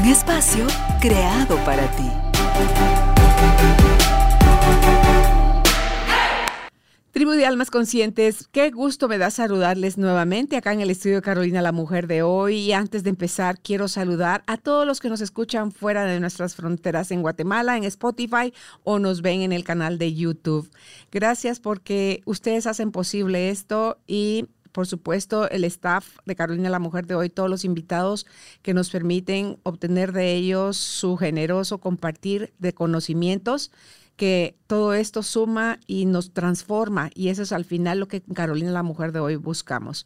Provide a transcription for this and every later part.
Un espacio creado para ti. Tribu de Almas Conscientes, qué gusto me da saludarles nuevamente acá en el estudio Carolina, la mujer de hoy. Y antes de empezar, quiero saludar a todos los que nos escuchan fuera de nuestras fronteras en Guatemala, en Spotify o nos ven en el canal de YouTube. Gracias porque ustedes hacen posible esto y por supuesto, el staff de Carolina la Mujer de hoy, todos los invitados que nos permiten obtener de ellos su generoso compartir de conocimientos que todo esto suma y nos transforma y eso es al final lo que Carolina la Mujer de hoy buscamos.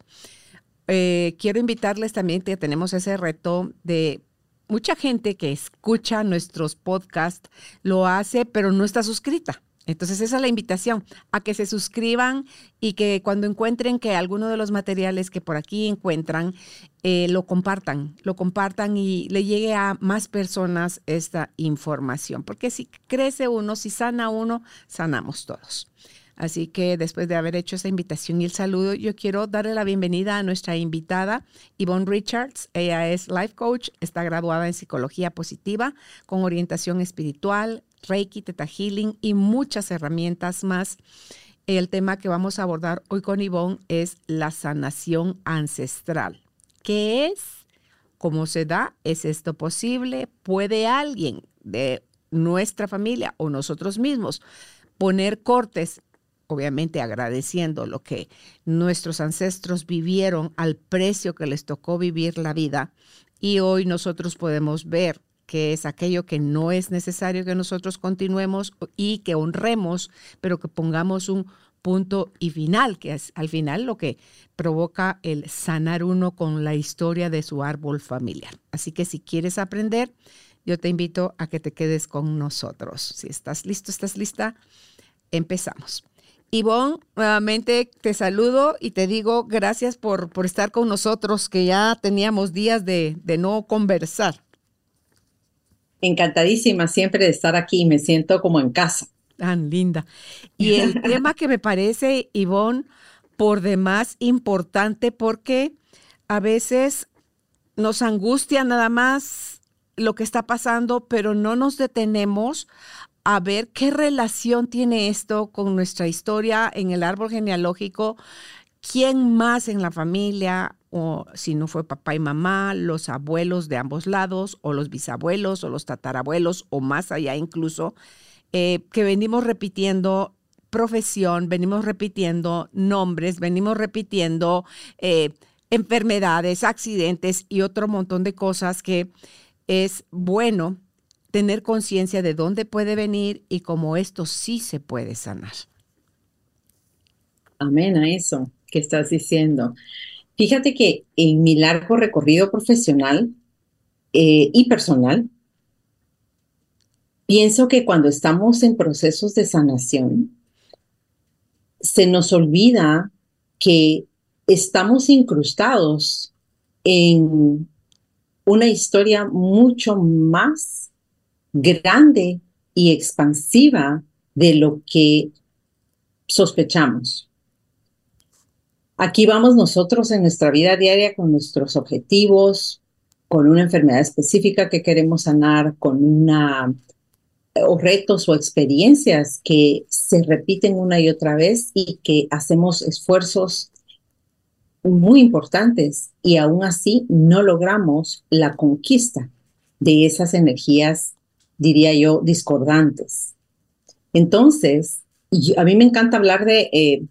Eh, quiero invitarles también que tenemos ese reto de mucha gente que escucha nuestros podcasts, lo hace pero no está suscrita. Entonces esa es la invitación, a que se suscriban y que cuando encuentren que alguno de los materiales que por aquí encuentran, eh, lo compartan, lo compartan y le llegue a más personas esta información. Porque si crece uno, si sana uno, sanamos todos. Así que después de haber hecho esta invitación y el saludo, yo quiero darle la bienvenida a nuestra invitada, Yvonne Richards. Ella es life coach, está graduada en psicología positiva con orientación espiritual, Reiki, Teta Healing y muchas herramientas más. El tema que vamos a abordar hoy con Ivonne es la sanación ancestral. ¿Qué es? ¿Cómo se da? ¿Es esto posible? ¿Puede alguien de nuestra familia o nosotros mismos poner cortes? Obviamente agradeciendo lo que nuestros ancestros vivieron al precio que les tocó vivir la vida. Y hoy nosotros podemos ver que es aquello que no es necesario que nosotros continuemos y que honremos, pero que pongamos un punto y final, que es al final lo que provoca el sanar uno con la historia de su árbol familiar. Así que si quieres aprender, yo te invito a que te quedes con nosotros. Si estás listo, estás lista, empezamos. Ivonne, nuevamente te saludo y te digo gracias por, por estar con nosotros, que ya teníamos días de, de no conversar. Encantadísima siempre de estar aquí, me siento como en casa. Tan linda. Y el tema que me parece, Ivonne, por demás importante porque a veces nos angustia nada más lo que está pasando, pero no nos detenemos a ver qué relación tiene esto con nuestra historia en el árbol genealógico, quién más en la familia o si no fue papá y mamá, los abuelos de ambos lados, o los bisabuelos, o los tatarabuelos, o más allá incluso, eh, que venimos repitiendo profesión, venimos repitiendo nombres, venimos repitiendo eh, enfermedades, accidentes y otro montón de cosas que es bueno tener conciencia de dónde puede venir y cómo esto sí se puede sanar. Amén a eso que estás diciendo. Fíjate que en mi largo recorrido profesional eh, y personal, pienso que cuando estamos en procesos de sanación, se nos olvida que estamos incrustados en una historia mucho más grande y expansiva de lo que sospechamos. Aquí vamos nosotros en nuestra vida diaria con nuestros objetivos, con una enfermedad específica que queremos sanar, con una o retos o experiencias que se repiten una y otra vez y que hacemos esfuerzos muy importantes y aún así no logramos la conquista de esas energías, diría yo, discordantes. Entonces, a mí me encanta hablar de eh,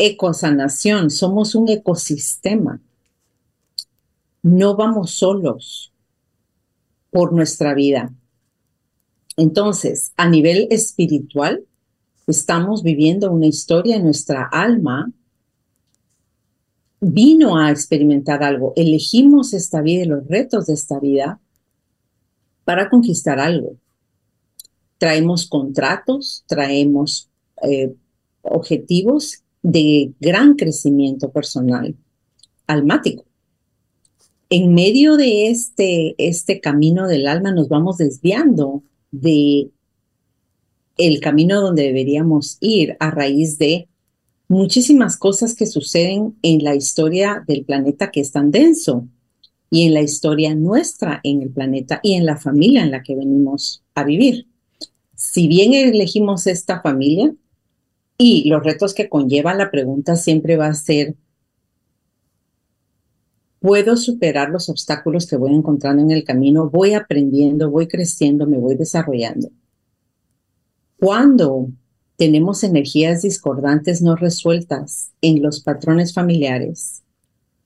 ecosanación, somos un ecosistema. No vamos solos por nuestra vida. Entonces, a nivel espiritual, estamos viviendo una historia en nuestra alma. Vino a experimentar algo, elegimos esta vida y los retos de esta vida para conquistar algo. Traemos contratos, traemos eh, objetivos de gran crecimiento personal, almático. En medio de este, este camino del alma nos vamos desviando de el camino donde deberíamos ir a raíz de muchísimas cosas que suceden en la historia del planeta que es tan denso y en la historia nuestra en el planeta y en la familia en la que venimos a vivir. Si bien elegimos esta familia y los retos que conlleva, la pregunta siempre va a ser, ¿puedo superar los obstáculos que voy encontrando en el camino? Voy aprendiendo, voy creciendo, me voy desarrollando. Cuando tenemos energías discordantes no resueltas en los patrones familiares,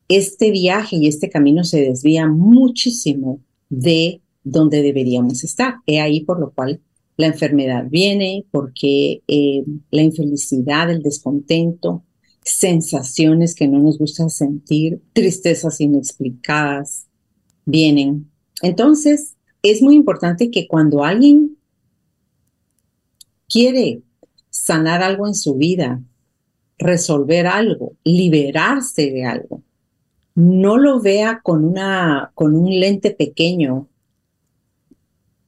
este viaje y este camino se desvía muchísimo de donde deberíamos estar. He ahí por lo cual la enfermedad viene, porque eh, la infelicidad, el descontento, sensaciones que no nos gusta sentir, tristezas inexplicadas, vienen. Entonces, es muy importante que cuando alguien quiere sanar algo en su vida, resolver algo, liberarse de algo, no lo vea con, una, con un lente pequeño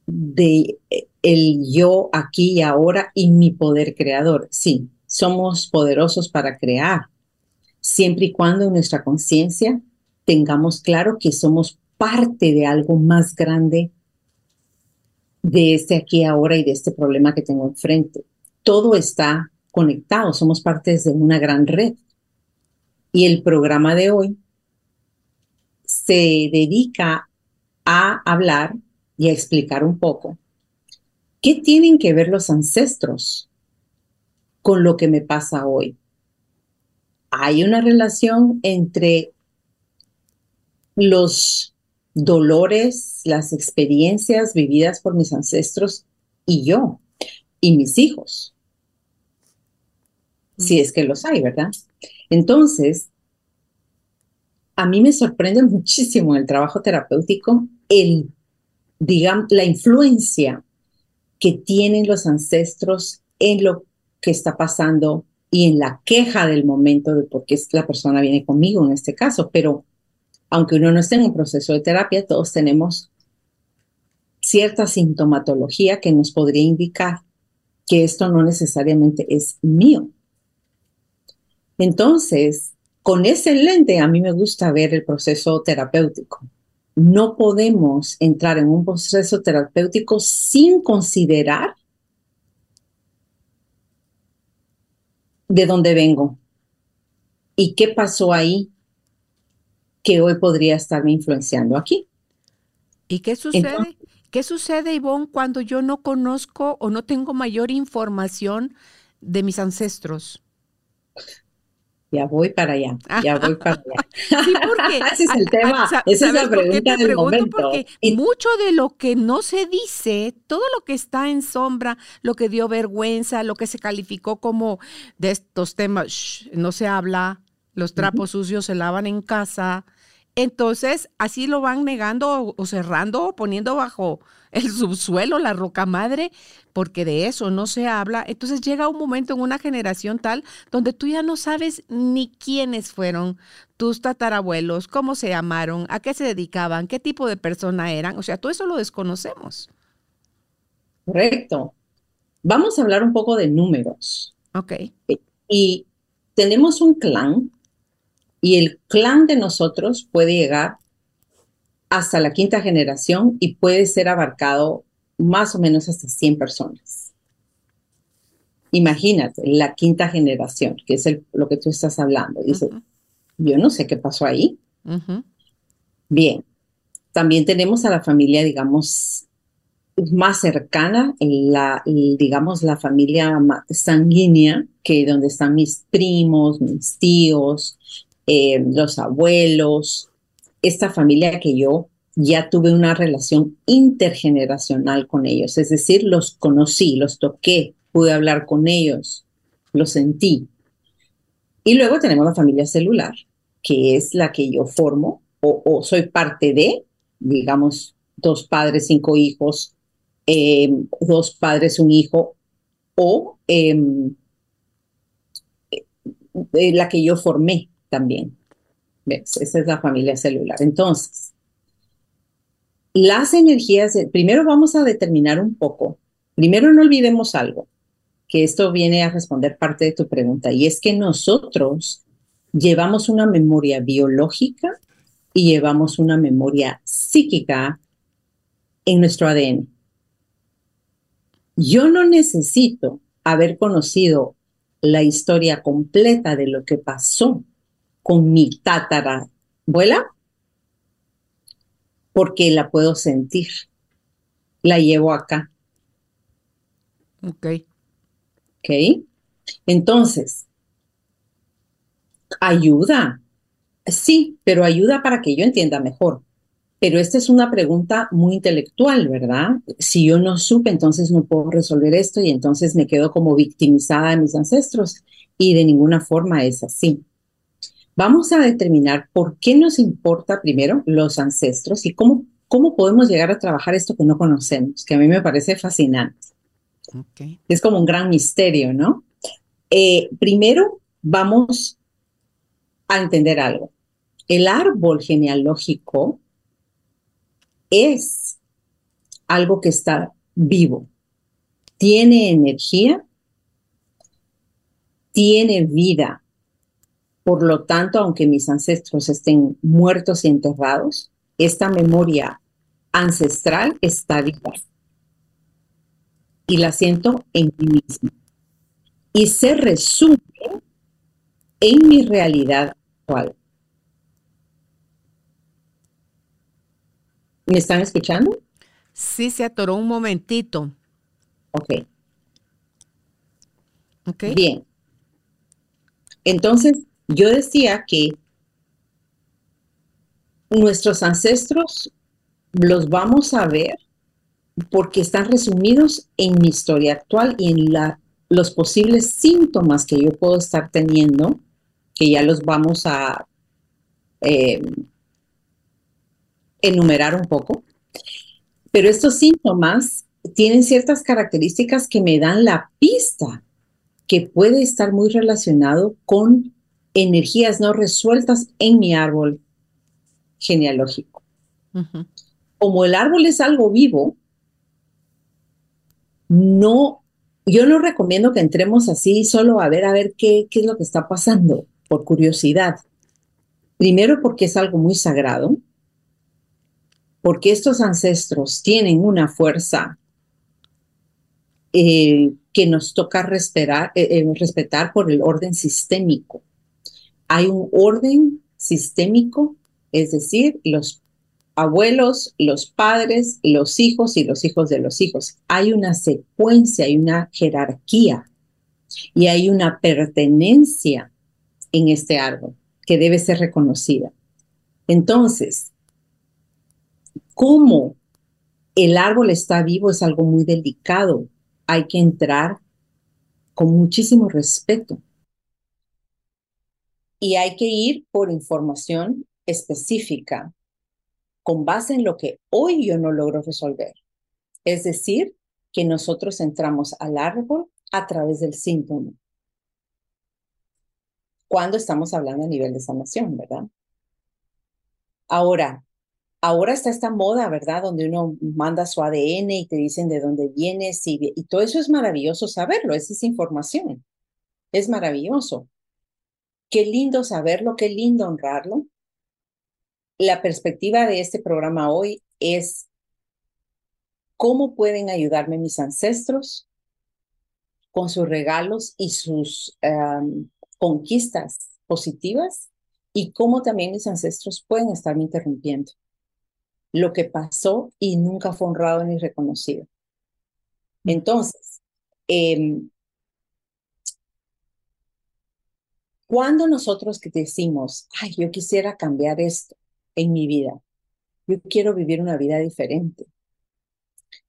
de eh, el yo aquí y ahora y mi poder creador. Sí, somos poderosos para crear, siempre y cuando en nuestra conciencia tengamos claro que somos parte de algo más grande de este aquí ahora y de este problema que tengo enfrente. Todo está conectado, somos partes de una gran red. Y el programa de hoy se dedica a hablar y a explicar un poco qué tienen que ver los ancestros con lo que me pasa hoy. Hay una relación entre los dolores, las experiencias vividas por mis ancestros y yo y mis hijos. Si es que los hay, ¿verdad? Entonces, a mí me sorprende muchísimo el trabajo terapéutico, el, digamos, la influencia que tienen los ancestros en lo que está pasando y en la queja del momento de por qué la persona viene conmigo en este caso, pero aunque uno no esté en un proceso de terapia, todos tenemos cierta sintomatología que nos podría indicar que esto no necesariamente es mío. Entonces, con ese lente a mí me gusta ver el proceso terapéutico. No podemos entrar en un proceso terapéutico sin considerar de dónde vengo y qué pasó ahí que hoy podría estarme influenciando aquí. ¿Y qué sucede? ¿Qué sucede, Ivonne, cuando yo no conozco o no tengo mayor información de mis ancestros? Ya voy para allá, ya voy para allá. Sí, porque ese es el tema, esa es la pregunta del momento. Porque mucho de lo que no se dice, todo lo que está en sombra, lo que dio vergüenza, lo que se calificó como de estos temas, no se habla, los trapos sucios se lavan en casa, entonces, así lo van negando o cerrando o poniendo bajo el subsuelo, la roca madre, porque de eso no se habla. Entonces llega un momento en una generación tal donde tú ya no sabes ni quiénes fueron tus tatarabuelos, cómo se llamaron, a qué se dedicaban, qué tipo de persona eran. O sea, todo eso lo desconocemos. Correcto. Vamos a hablar un poco de números. Ok. Y tenemos un clan y el clan de nosotros puede llegar hasta la quinta generación y puede ser abarcado más o menos hasta 100 personas. Imagínate, la quinta generación, que es lo que tú estás hablando. Dice, yo no sé qué pasó ahí. Bien, también tenemos a la familia, digamos, más cercana, la, digamos, la familia sanguínea, que donde están mis primos, mis tíos, eh, los abuelos, esta familia que yo ya tuve una relación intergeneracional con ellos, es decir, los conocí, los toqué, pude hablar con ellos, los sentí. Y luego tenemos la familia celular, que es la que yo formo o, soy parte de, digamos, dos padres, cinco hijos, em, dos padres, un hijo, o em, eh, la que yo formé también. ¿Ves? Esa es la familia celular. Entonces, las energías, primero vamos a determinar un poco, primero no olvidemos algo, que esto viene a responder parte de tu pregunta, y es que nosotros llevamos una memoria biológica y llevamos una memoria psíquica en nuestro ADN. Yo no necesito haber conocido la historia completa de lo que pasó con mi tatarabuela porque la puedo sentir. La llevo acá. Ok. Ok. Entonces, ayuda. Sí, pero ayuda para que yo entienda mejor. Pero esta es una pregunta muy intelectual, ¿verdad? Si yo no supe, entonces no puedo resolver esto y entonces me quedo como victimizada de mis ancestros y de ninguna forma es así. Vamos a determinar por qué nos importa primero los ancestros y cómo, cómo podemos llegar a trabajar esto que no conocemos, que a mí me parece fascinante. Es como un gran misterio, ¿no? Eh, primero vamos a entender algo. El árbol genealógico es algo que está vivo, tiene energía, tiene vida. Por lo tanto, aunque mis ancestros estén muertos y enterrados, esta memoria ancestral está viva. Y la siento en mí mismo. Y se resume en mi realidad actual. ¿Me están escuchando? Sí, se atoró un momentito. Ok. Ok. Bien. Entonces, yo decía que nuestros ancestros los vamos a ver porque están resumidos en mi historia actual y en la, los posibles síntomas que yo puedo estar teniendo, que ya los vamos a eh, enumerar un poco. Pero estos síntomas tienen ciertas características que me dan la pista que puede estar muy relacionado con energías no resueltas en mi árbol genealógico. Como el árbol es algo vivo, no, yo no recomiendo que entremos así solo a ver a ver qué, qué es lo que está pasando, por curiosidad. Primero porque es algo muy sagrado, porque estos ancestros tienen una fuerza eh, que nos toca respetar, eh, eh, respetar por el orden sistémico. Hay un orden sistémico, es decir, los abuelos, los padres, los hijos y los hijos de los hijos. Hay una secuencia, hay una jerarquía y hay una pertenencia en este árbol que debe ser reconocida. Entonces, cómo el árbol está vivo es algo muy delicado. Hay que entrar con muchísimo respeto. Y hay que ir por información específica con base en lo que hoy yo no logro resolver. Es decir, que nosotros entramos al árbol a través del síntoma. Cuando estamos hablando a nivel de sanación, ¿verdad? Ahora, ahora está esta moda, ¿verdad? Donde uno manda su ADN y te dicen de dónde vienes y, y todo eso es maravilloso saberlo, esa es información. Es maravilloso. Qué lindo saberlo, qué lindo honrarlo. La perspectiva de este programa hoy es cómo pueden ayudarme mis ancestros con sus regalos y sus conquistas positivas y cómo también mis ancestros pueden estarme interrumpiendo lo que pasó y nunca fue honrado ni reconocido. Entonces, em, cuando nosotros decimos, ay, yo quisiera cambiar esto en mi vida, yo quiero vivir una vida diferente.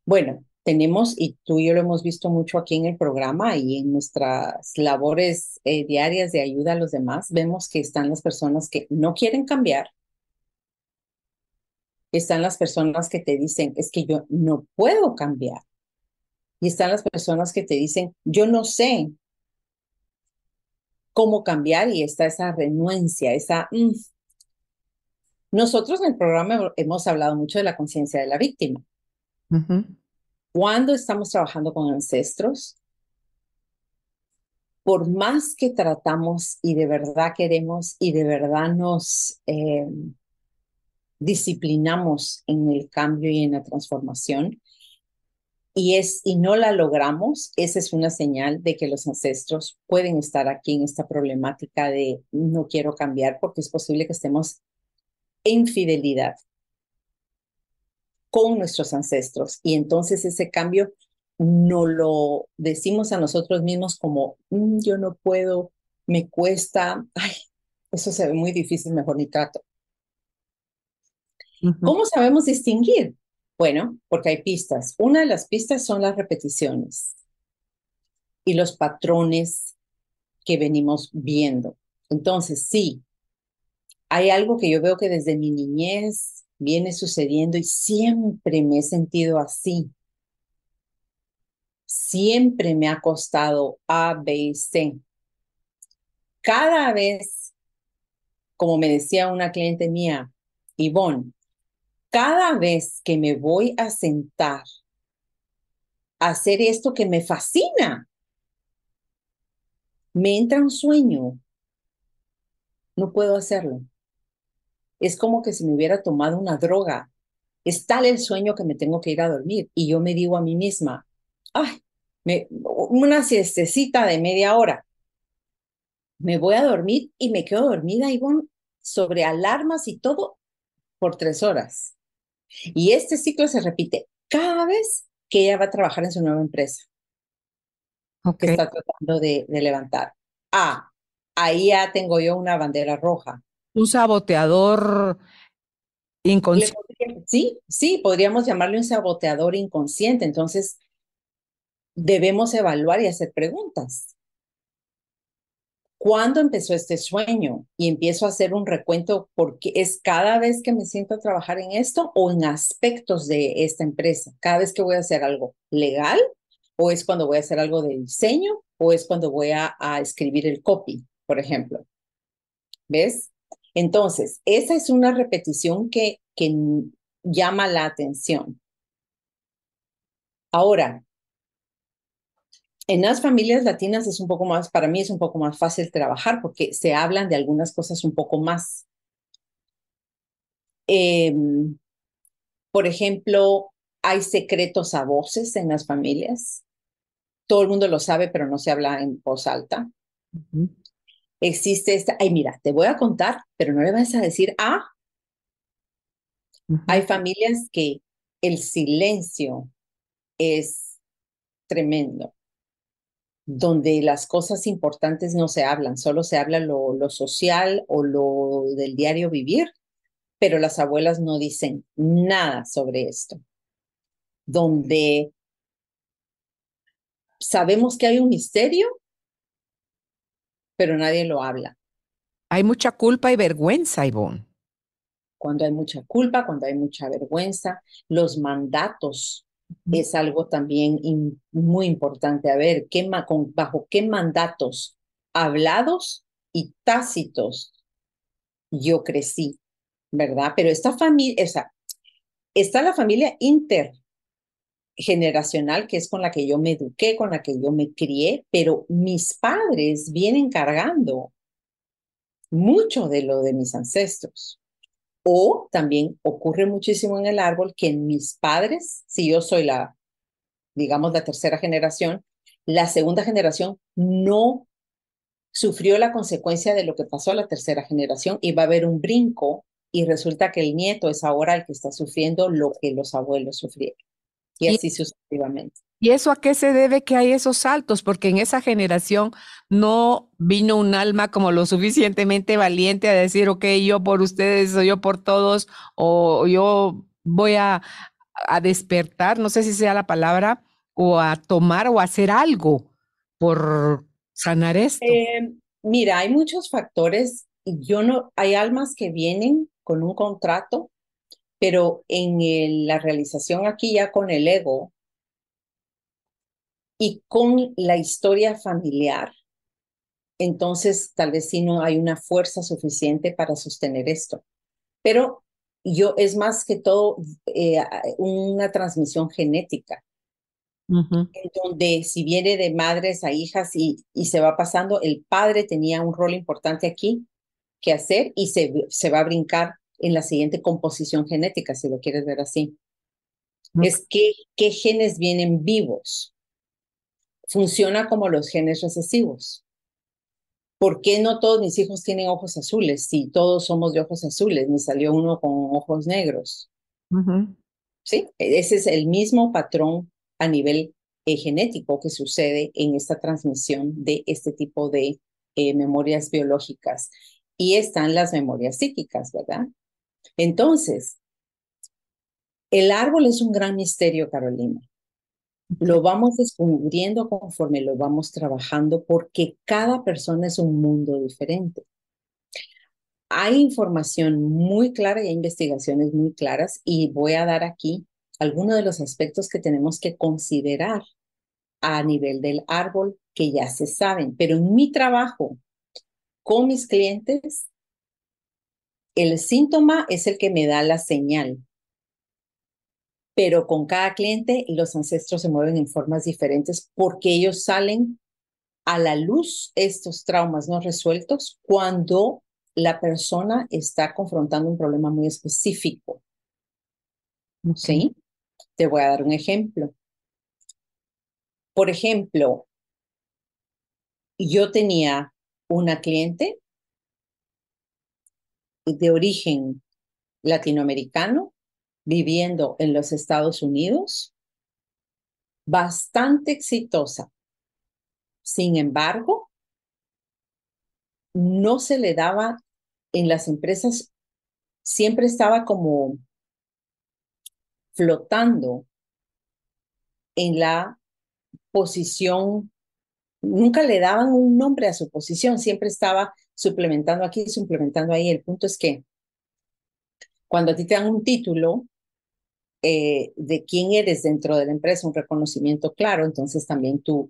Bueno, tenemos, y tú y yo lo hemos visto mucho aquí en el programa y en nuestras labores eh, diarias de ayuda a los demás, vemos que están las personas que no quieren cambiar están las personas que te dicen, es que yo no puedo cambiar. Y están las personas que te dicen, yo no sé cómo cambiar y está esa renuencia, esa... Mm". Nosotros en el programa hemos hablado mucho de la conciencia de la víctima. Cuando estamos trabajando con ancestros, por más que tratamos y de verdad queremos y de verdad nos eh, disciplinamos en el cambio y en la transformación, y, es, y no la logramos, esa es una señal de que los ancestros pueden estar aquí en esta problemática de no quiero cambiar porque es posible que estemos en fidelidad con nuestros ancestros. Y entonces ese cambio no lo decimos a nosotros mismos como, mm, yo no puedo, me cuesta, ay, eso se ve muy difícil, mejor ni trato. ¿Cómo sabemos distinguir? Bueno, porque hay pistas. Una de las pistas son las repeticiones y los patrones que venimos viendo. Entonces, sí, hay algo que yo veo que desde mi niñez viene sucediendo y siempre me he sentido así. Siempre me ha costado A, B C. Cada vez, como me decía una cliente mía, Ivonne, cada vez que me voy a sentar a hacer esto que me fascina, me entra un sueño. No puedo hacerlo. Es como que si me hubiera tomado una droga. Es tal el sueño que me tengo que ir a dormir. Y yo me digo a mí misma, ay, una siestecita de media hora. Me voy a dormir y me quedo dormida, Ivonne, sobre alarmas y todo por tres horas. Y este ciclo se repite cada vez que ella va a trabajar en su nueva empresa. Que está tratando de, levantar. Ah, ahí ya tengo yo una bandera roja. Un saboteador inconsciente. Sí, sí, podríamos llamarle un saboteador inconsciente. Entonces, debemos evaluar y hacer preguntas. ¿Cuándo empezó este sueño? Y empiezo a hacer un recuento porque es cada vez que me siento a trabajar en esto o en aspectos de esta empresa. Cada vez que voy a hacer algo legal o es cuando voy a hacer algo de diseño o es cuando voy a, escribir el copy, por ejemplo. ¿Ves? Entonces, esa es una repetición que, que llama la atención. Ahora, en las familias latinas es un poco más, para mí es un poco más fácil trabajar porque se hablan de algunas cosas un poco más. Em, por ejemplo, hay secretos a voces en las familias. Todo el mundo lo sabe, pero no se habla en voz alta. Existe esta, ay, mira, te voy a contar, pero no le vas a decir, ah, hay familias que el silencio es tremendo donde las cosas importantes no se hablan, solo se habla lo, lo social o lo del diario vivir, pero las abuelas no dicen nada sobre esto, donde sabemos que hay un misterio, pero nadie lo habla. Hay mucha culpa y vergüenza, Ivonne. Cuando hay mucha culpa, cuando hay mucha vergüenza, los mandatos es algo también muy importante. A ver, ¿qué, ¿bajo qué mandatos hablados y tácitos yo crecí? ¿Verdad? Pero esta familia, o sea, está la familia intergeneracional, que es con la que yo me eduqué, con la que yo me crié, pero mis padres vienen cargando mucho de lo de mis ancestros. O también ocurre muchísimo en el árbol que en mis padres, si yo soy la, digamos, la tercera generación, la segunda generación no sufrió la consecuencia de lo que pasó a la tercera generación y va a haber un brinco y resulta que el nieto es ahora el que está sufriendo lo que los abuelos sufrieron. Y así sucesivamente. ¿Y eso a qué se debe que hay esos saltos? Porque en esa generación no vino un alma como lo suficientemente valiente a decir, ok, yo por ustedes o yo por todos, o yo voy a, a despertar, no sé si sea la palabra, o a tomar o a hacer algo por sanar esto. Eh, mira, hay muchos factores. Yo no, hay almas que vienen con un contrato Pero en la realización aquí ya con el ego y con la historia familiar, entonces tal vez sí no hay una fuerza suficiente para sostener esto. Pero yo es más que todo eh, una transmisión genética, en donde si viene de madres a hijas y, y se va pasando, el padre tenía un rol importante aquí que hacer y se, se va a brincar en la siguiente composición genética, si lo quieres ver así. Es que qué genes vienen vivos. Funciona como los genes recesivos. ¿Por qué no todos mis hijos tienen ojos azules? Si todos somos de ojos azules, me salió uno con ojos negros. Sí, ese es el mismo patrón a nivel eh, genético que sucede en esta transmisión de este tipo de eh, memorias biológicas. Y están las memorias psíquicas, ¿verdad? Entonces, el árbol es un gran misterio, Carolina. Lo vamos descubriendo conforme lo vamos trabajando porque cada persona es un mundo diferente. Hay información muy clara y hay investigaciones muy claras y voy a dar aquí algunos de los aspectos que tenemos que considerar a nivel del árbol que ya se saben. Pero en mi trabajo con mis clientes, el síntoma es el que me da la señal pero con cada cliente los ancestros se mueven en formas diferentes porque ellos salen a la luz estos traumas no resueltos cuando la persona está confrontando un problema muy específico. ¿Sí? Te voy a dar un ejemplo. Por ejemplo, yo tenía una cliente de origen latinoamericano viviendo en los Estados Unidos, bastante exitosa. Sin embargo, no se le daba en las empresas, siempre estaba como flotando en la posición, nunca le daban un nombre a su posición, siempre estaba suplementando aquí, suplementando ahí. El punto es que cuando a ti te dan un título, eh, de quién eres dentro de la empresa, un reconocimiento claro, entonces también tu,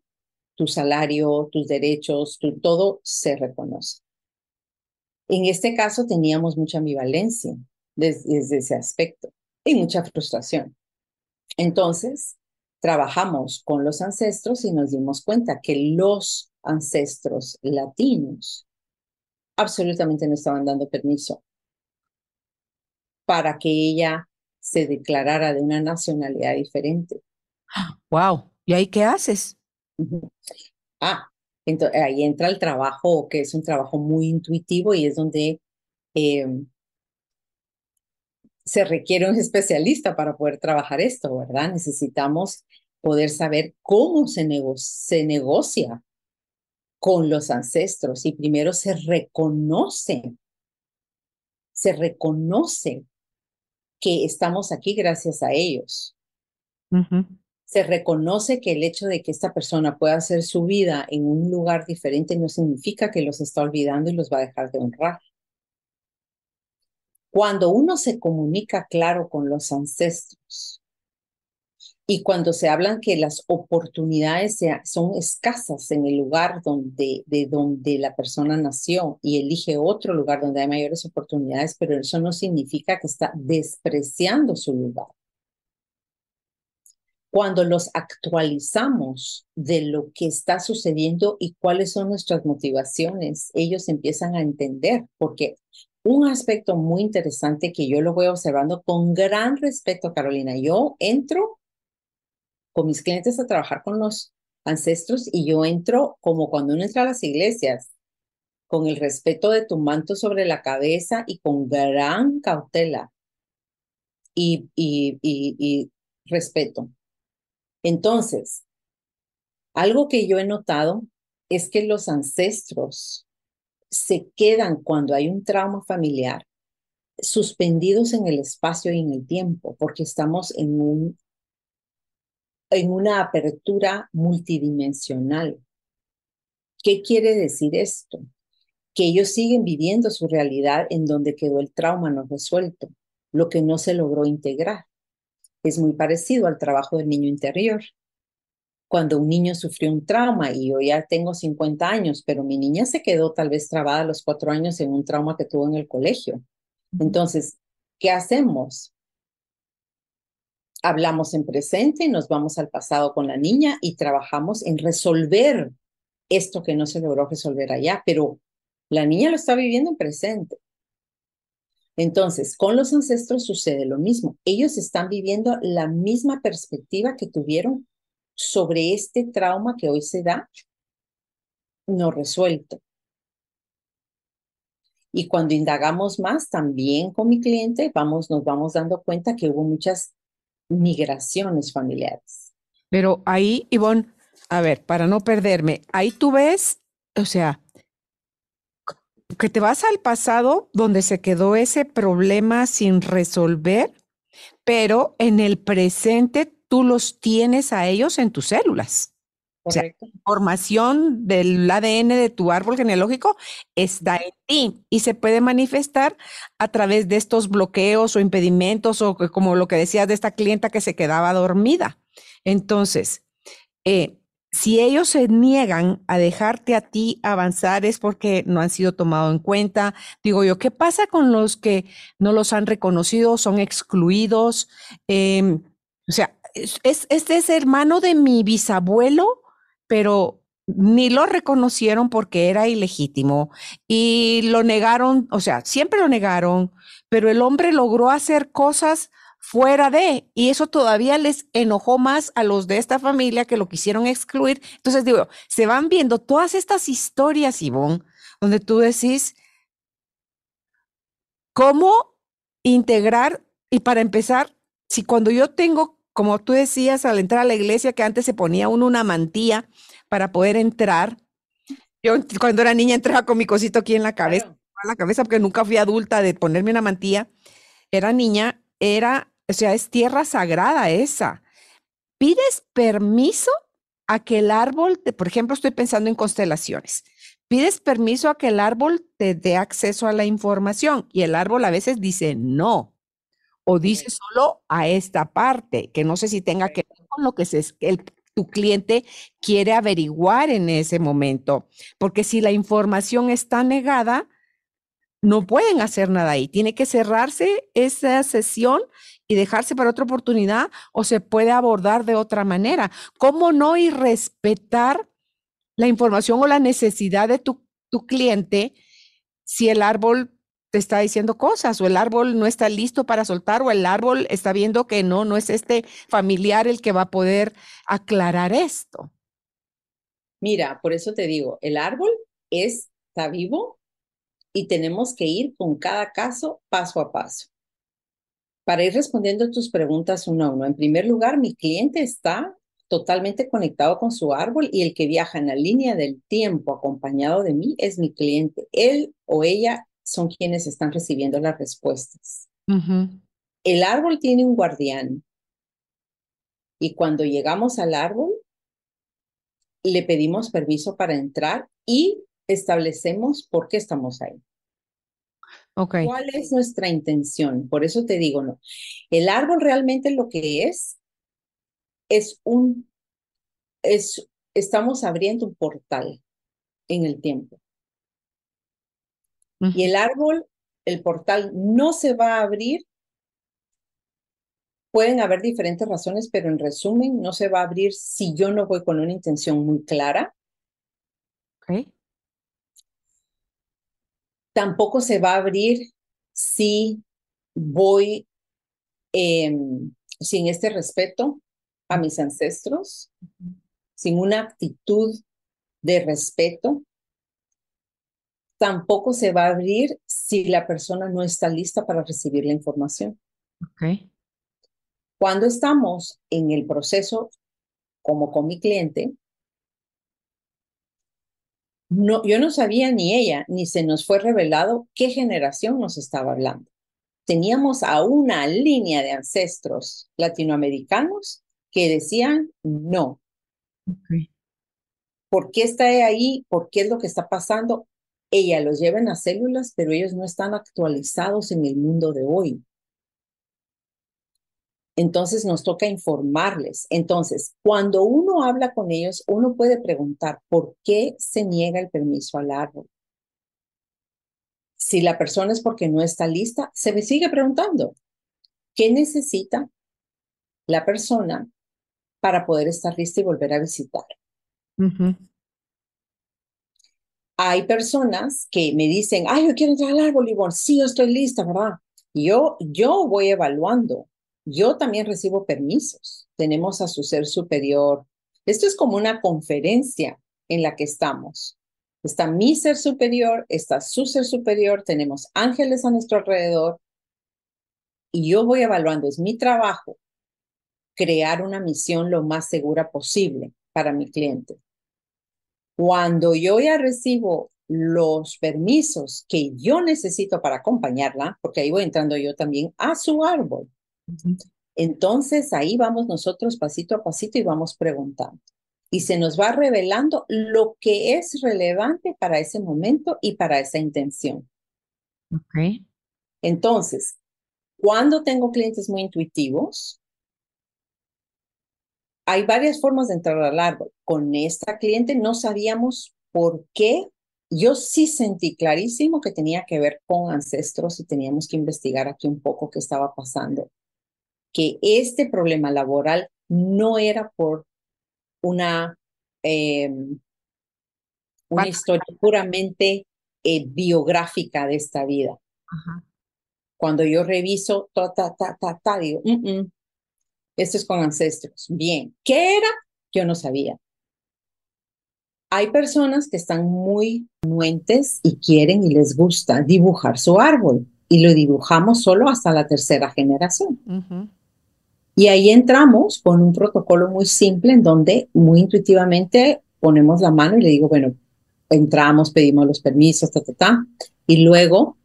tu salario, tus derechos, tu, todo se reconoce. En este caso teníamos mucha ambivalencia desde, ese aspecto y mucha frustración. Entonces, trabajamos con los ancestros y nos dimos cuenta que los ancestros latinos absolutamente no estaban dando permiso para que ella se declarara de una nacionalidad diferente. Wow, ¿y ahí qué haces? Ah, entonces ahí entra el trabajo, que es un trabajo muy intuitivo y es donde em, se requiere un especialista para poder trabajar esto, ¿verdad? Necesitamos poder saber cómo se, se negocia con los ancestros y primero se reconoce, se reconoce que estamos aquí gracias a ellos. Se reconoce que el hecho de que esta persona pueda hacer su vida en un lugar diferente no significa que los está olvidando y los va a dejar de honrar. Cuando uno se comunica claro con los ancestros, y cuando se hablan que las oportunidades son escasas en el lugar donde, de donde la persona nació y elige otro lugar donde hay mayores oportunidades, pero eso no significa que está despreciando su lugar. Cuando los actualizamos de lo que está sucediendo y cuáles son nuestras motivaciones, ellos empiezan a entender, porque un aspecto muy interesante que yo lo voy observando con gran respeto, Carolina, yo entro con mis clientes a trabajar con los ancestros y yo entro como cuando uno entra a las iglesias, con el respeto de tu manto sobre la cabeza y con gran cautela y, y, y, respeto. Entonces, algo que yo he notado es que los ancestros se quedan cuando hay un trauma familiar suspendidos en el espacio y en el tiempo, porque estamos en un en una apertura multidimensional. ¿Qué quiere decir esto? Que ellos siguen viviendo su realidad en donde quedó el trauma no resuelto. lo que no se logró integrar. Es muy parecido al trabajo del niño interior. Cuando un niño sufrió un trauma, y yo ya tengo 50 años, pero mi niña se quedó tal vez trabada a los cuatro años en un trauma que tuvo en el colegio. Entonces, ¿qué hacemos? Hablamos en presente nos vamos al pasado con la niña y trabajamos en resolver esto que no se logró resolver allá, pero la niña lo está viviendo en presente. Entonces, con los ancestros sucede lo mismo. Ellos están viviendo la misma perspectiva que tuvieron sobre este trauma que hoy se da no resuelto. Y cuando indagamos más, también con mi cliente, vamos, nos vamos dando cuenta que hubo muchas migraciones familiares. Pero ahí, Ivonne, a ver, para no perderme, ahí tú ves, o sea, que te vas al pasado donde se quedó ese problema sin resolver, pero en el presente tú los tienes a ellos en tus células. O sea, la información del ADN de tu árbol genealógico está en ti y se puede manifestar a través de estos bloqueos o impedimentos o como lo que decías de esta clienta que se quedaba dormida. Entonces, eh, si ellos se niegan a dejarte a ti avanzar es porque no han sido tomados en cuenta. Digo yo, ¿qué pasa con los que no los han reconocido, son excluidos? Em, o sea, es, este es hermano de mi bisabuelo, pero ni lo reconocieron porque era ilegítimo y lo negaron, o sea, siempre lo negaron, pero el hombre logró hacer cosas fuera de, y eso todavía les enojó más a los de esta familia que lo quisieron excluir. Entonces digo, se van viendo todas estas historias, Ivonne, donde tú decís, ¿cómo integrar? Y para empezar, si cuando yo tengo, como tú decías al entrar a la iglesia, que antes se ponía uno una mantilla para poder entrar, yo cuando era niña entraba con mi cosito aquí en la cabeza, la cabeza porque nunca fui adulta de ponerme una mantilla, era niña, era o sea, es tierra sagrada esa. Pides permiso a que el árbol, por ejemplo, estoy pensando en constelaciones. Pides permiso a que el árbol te dé acceso a la información y el árbol a veces dice no o dice solo a esta parte, que no sé si tenga que ver con lo que el, tu cliente quiere averiguar en ese momento, porque si la información está negada, no pueden hacer nada ahí. Tiene que cerrarse esa sesión y dejarse para otra oportunidad o se puede abordar de otra manera. ¿Cómo no y respetar la información o la necesidad de tu, tu cliente si el árbol te está diciendo cosas o el árbol no está listo para soltar o el árbol está viendo que no, no es este familiar el que va a poder aclarar esto? Mira, por eso te digo, el árbol está vivo y tenemos que ir con cada caso paso a paso para ir respondiendo tus preguntas uno a uno. En primer lugar, mi cliente está totalmente conectado con su árbol y el que viaja en la línea del tiempo acompañado de mí es mi cliente. Él o ella son quienes están recibiendo las respuestas. El árbol tiene un guardián y cuando llegamos al árbol, le pedimos permiso para entrar y establecemos por qué estamos ahí. ¿Cuál es nuestra intención? Por eso te digo, no. El árbol realmente lo que es, es un, es, estamos abriendo un portal en el tiempo. Y el árbol, el portal no se va a abrir. Pueden haber diferentes razones, pero en resumen, no se va a abrir si yo no voy con una intención muy clara. Okay. Tampoco se va a abrir si voy em, sin este respeto a mis ancestros, sin una actitud de respeto. Tampoco se va a abrir si la persona no está lista para recibir la información. Okay. Cuando estamos en el proceso, como con mi cliente, no, yo no sabía ni ella, ni se nos fue revelado qué generación nos estaba hablando. Teníamos a una línea de ancestros latinoamericanos que decían no. ¿Por qué está ahí? ¿Por qué es lo que está pasando? Ella los lleva en las células, pero ellos no están actualizados en el mundo de hoy. Entonces nos toca informarles. Entonces, cuando uno habla con ellos, uno puede preguntar, ¿por qué se niega el permiso al árbol? Si la persona es porque no está lista, se me sigue preguntando, ¿qué necesita la persona para poder estar lista y volver a visitar? Hay personas que me dicen, ay, yo quiero entrar al árbol bueno, sí, yo estoy lista, ¿verdad? yo, yo voy evaluando. Yo también recibo permisos. Tenemos a su ser superior. Esto es como una conferencia en la que estamos. Está mi ser superior, está su ser superior, tenemos ángeles a nuestro alrededor y yo voy evaluando, es mi trabajo crear una misión lo más segura posible para mi cliente. Cuando yo ya recibo los permisos que yo necesito para acompañarla, porque ahí voy entrando yo también a su árbol. Entonces ahí vamos nosotros pasito a pasito y vamos preguntando. Y se nos va revelando lo que es relevante para ese momento y para esa intención. Ok. Entonces, cuando tengo clientes muy intuitivos, hay varias formas de entrar al árbol. Con esta cliente no sabíamos por qué. Yo sí sentí clarísimo que tenía que ver con ancestros y teníamos que investigar aquí un poco qué estaba pasando. Que este problema laboral no era por una, em, una historia puramente eh, biográfica de esta vida. Cuando yo reviso, ta, ta, ta, ta, ta digo, mm, mm, esto es con ancestros. Bien, ¿qué era? Yo no sabía. Hay personas que están muy nuentes y quieren y les gusta dibujar su árbol y lo dibujamos solo hasta la tercera generación. Y ahí entramos con un protocolo muy simple en donde muy intuitivamente ponemos la mano y le digo, bueno, entramos, pedimos los permisos, ta, ta, ta, y luego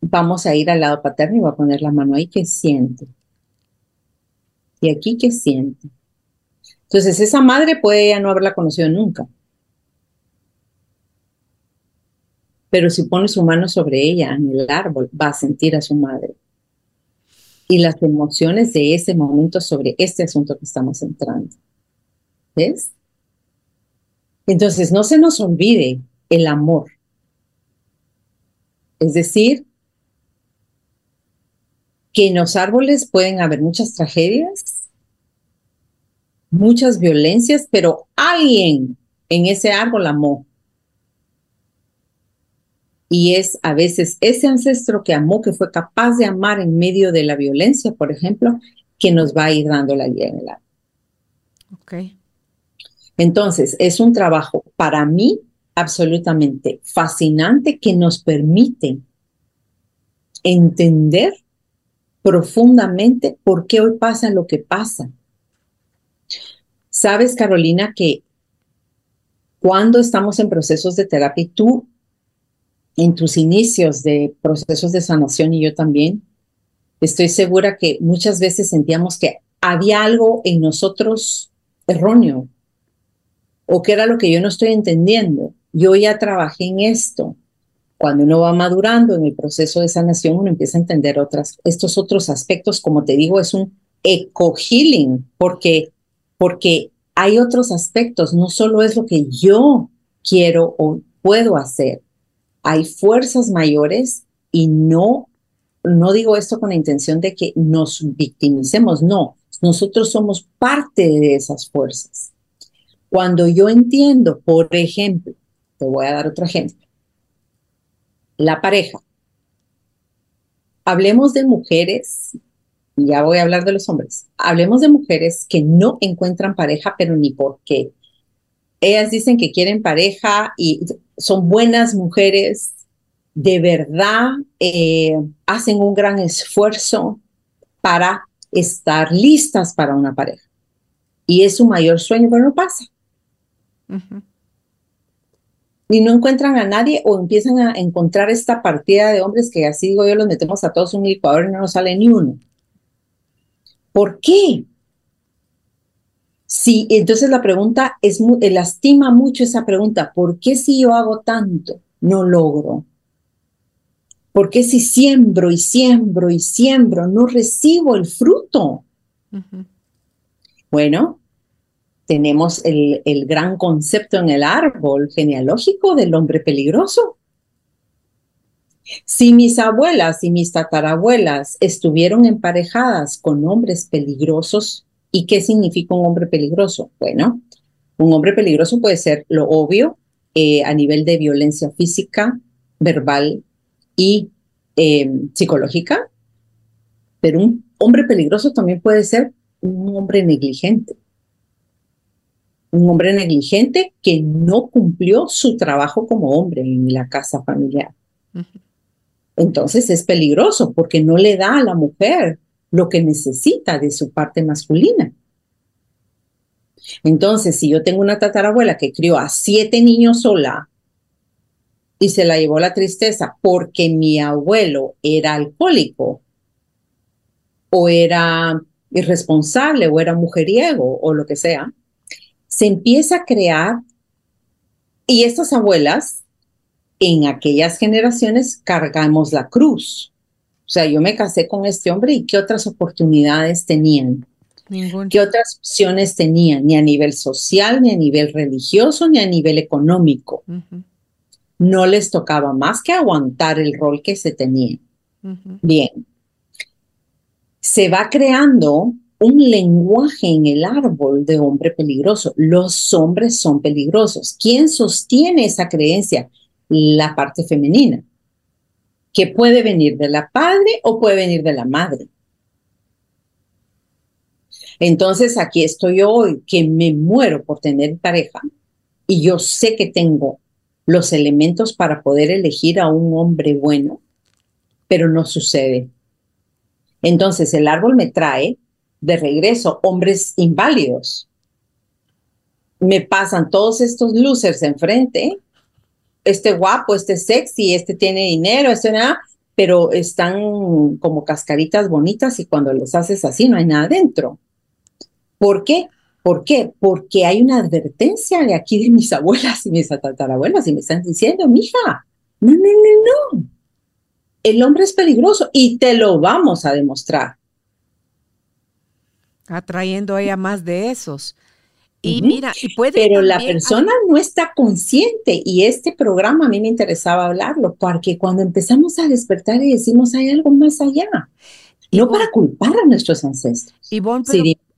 vamos a ir al lado paterno y voy a poner la mano ahí, ¿qué siente? ¿Y aquí qué siente? Entonces, esa madre puede ya no haberla conocido nunca. Pero si pone su mano sobre ella en el árbol, va a sentir a su madre. Y las emociones de ese momento sobre este asunto que estamos entrando. ¿Ves? Entonces, no se nos olvide el amor. Es decir, que en los árboles pueden haber muchas tragedias, muchas violencias, pero alguien en ese árbol amó. Y es a veces ese ancestro que amó, que fue capaz de amar en medio de la violencia, por ejemplo, que nos va a ir dando la guía en el árbol. Ok. Entonces, es un trabajo para mí absolutamente fascinante que nos permite entender profundamente por qué hoy pasa lo que pasa. Sabes, Carolina, que cuando estamos en procesos de terapia, tú en tus inicios de procesos de sanación y yo también, estoy segura que muchas veces sentíamos que había algo en nosotros erróneo o que era lo que yo no estoy entendiendo. Yo ya trabajé en esto, cuando uno va madurando en el proceso de sanación, uno empieza a entender otras, estos otros aspectos, como te digo, es un eco-healing, porque, porque hay otros aspectos, no solo es lo que yo quiero o puedo hacer, hay fuerzas mayores y no, no digo esto con la intención de que nos victimicemos, no, nosotros somos parte de esas fuerzas. Cuando yo entiendo, por ejemplo, te voy a dar otro ejemplo, la pareja. Hablemos de mujeres, ya voy a hablar de los hombres, hablemos de mujeres que no encuentran pareja, pero ni por qué. Ellas dicen que quieren pareja y son buenas mujeres, de verdad eh, hacen un gran esfuerzo para estar listas para una pareja. Y es su mayor sueño, pero no pasa y no encuentran a nadie o empiezan a encontrar esta partida de hombres que así digo yo los metemos a todos en un licuador y no nos sale ni uno. ¿Por qué? Sí, entonces la pregunta es, eh, lastima mucho esa pregunta, ¿por qué si yo hago tanto no logro? ¿Por qué si siembro y siembro y siembro no recibo el fruto? Bueno, tenemos el, el gran concepto en el árbol genealógico del hombre peligroso. Si mis abuelas y mis tatarabuelas estuvieron emparejadas con hombres peligrosos, ¿y qué significa un hombre peligroso? Bueno, un hombre peligroso puede ser lo obvio eh, a nivel de violencia física, verbal y em, psicológica, pero un hombre peligroso también puede ser un hombre negligente. Un hombre negligente que no cumplió su trabajo como hombre en la casa familiar entonces es peligroso porque no le da a la mujer lo que necesita de su parte masculina. Entonces, si yo tengo una tatarabuela que crió a siete niños sola y se la llevó la tristeza porque mi abuelo era alcohólico o era irresponsable o era mujeriego o lo que sea, se empieza a crear y estas abuelas en aquellas generaciones cargamos la cruz. O sea, yo me casé con este hombre y qué otras oportunidades tenían. ¿Qué otras opciones tenían? Ni a nivel social, ni a nivel religioso, ni a nivel económico. No les tocaba más que aguantar el rol que se tenía. Bien. Se va creando un lenguaje en el árbol de hombre peligroso. Los hombres son peligrosos. ¿Quién sostiene esa creencia? La parte femenina, que puede venir de la padre o puede venir de la madre. Entonces aquí estoy hoy que me muero por tener pareja y yo sé que tengo los elementos para poder elegir a un hombre bueno, pero no sucede. Entonces el árbol me trae de regreso hombres inválidos. Me pasan todos estos losers enfrente este guapo, este sexy, este tiene dinero, este nada, pero están como cascaritas bonitas y cuando les haces así no hay nada dentro. ¿Por qué? ¿Por qué? Porque hay una advertencia de aquí de mis abuelas y mis tatarabuelas y me están diciendo, mija, no, no, no, no. El hombre es peligroso y te lo vamos a demostrar. Atrayendo a ella más de esos. Y mira, y puede Pero la persona no está consciente y este programa a mí me interesaba hablarlo porque cuando empezamos a despertar y decimos hay algo más allá, no para culpar a nuestros ancestros. Y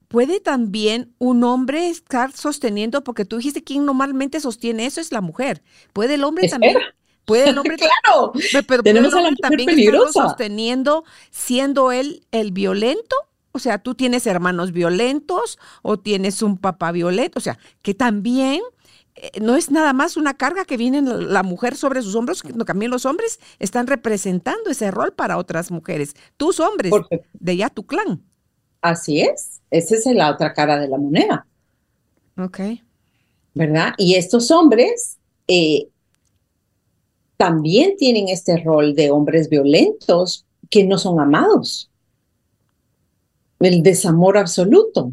puede también un hombre estar sosteniendo, porque tú dijiste quién normalmente sostiene eso es la mujer. Puede el hombre también. Puede el hombre claro, pero tenemos a la también peligrosa. sosteniendo, siendo él el violento o sea, tú tienes hermanos violentos o tienes un papá violento. O sea, que también eh, no es nada más una carga que viene la mujer sobre sus hombros, sino también los hombres están representando ese rol para otras mujeres. Tus hombres, de ya tu clan. Así es. Esa es la otra cara de la moneda. Ok. ¿Verdad? Y estos hombres eh, también tienen este rol de hombres violentos que no son amados el desamor absoluto.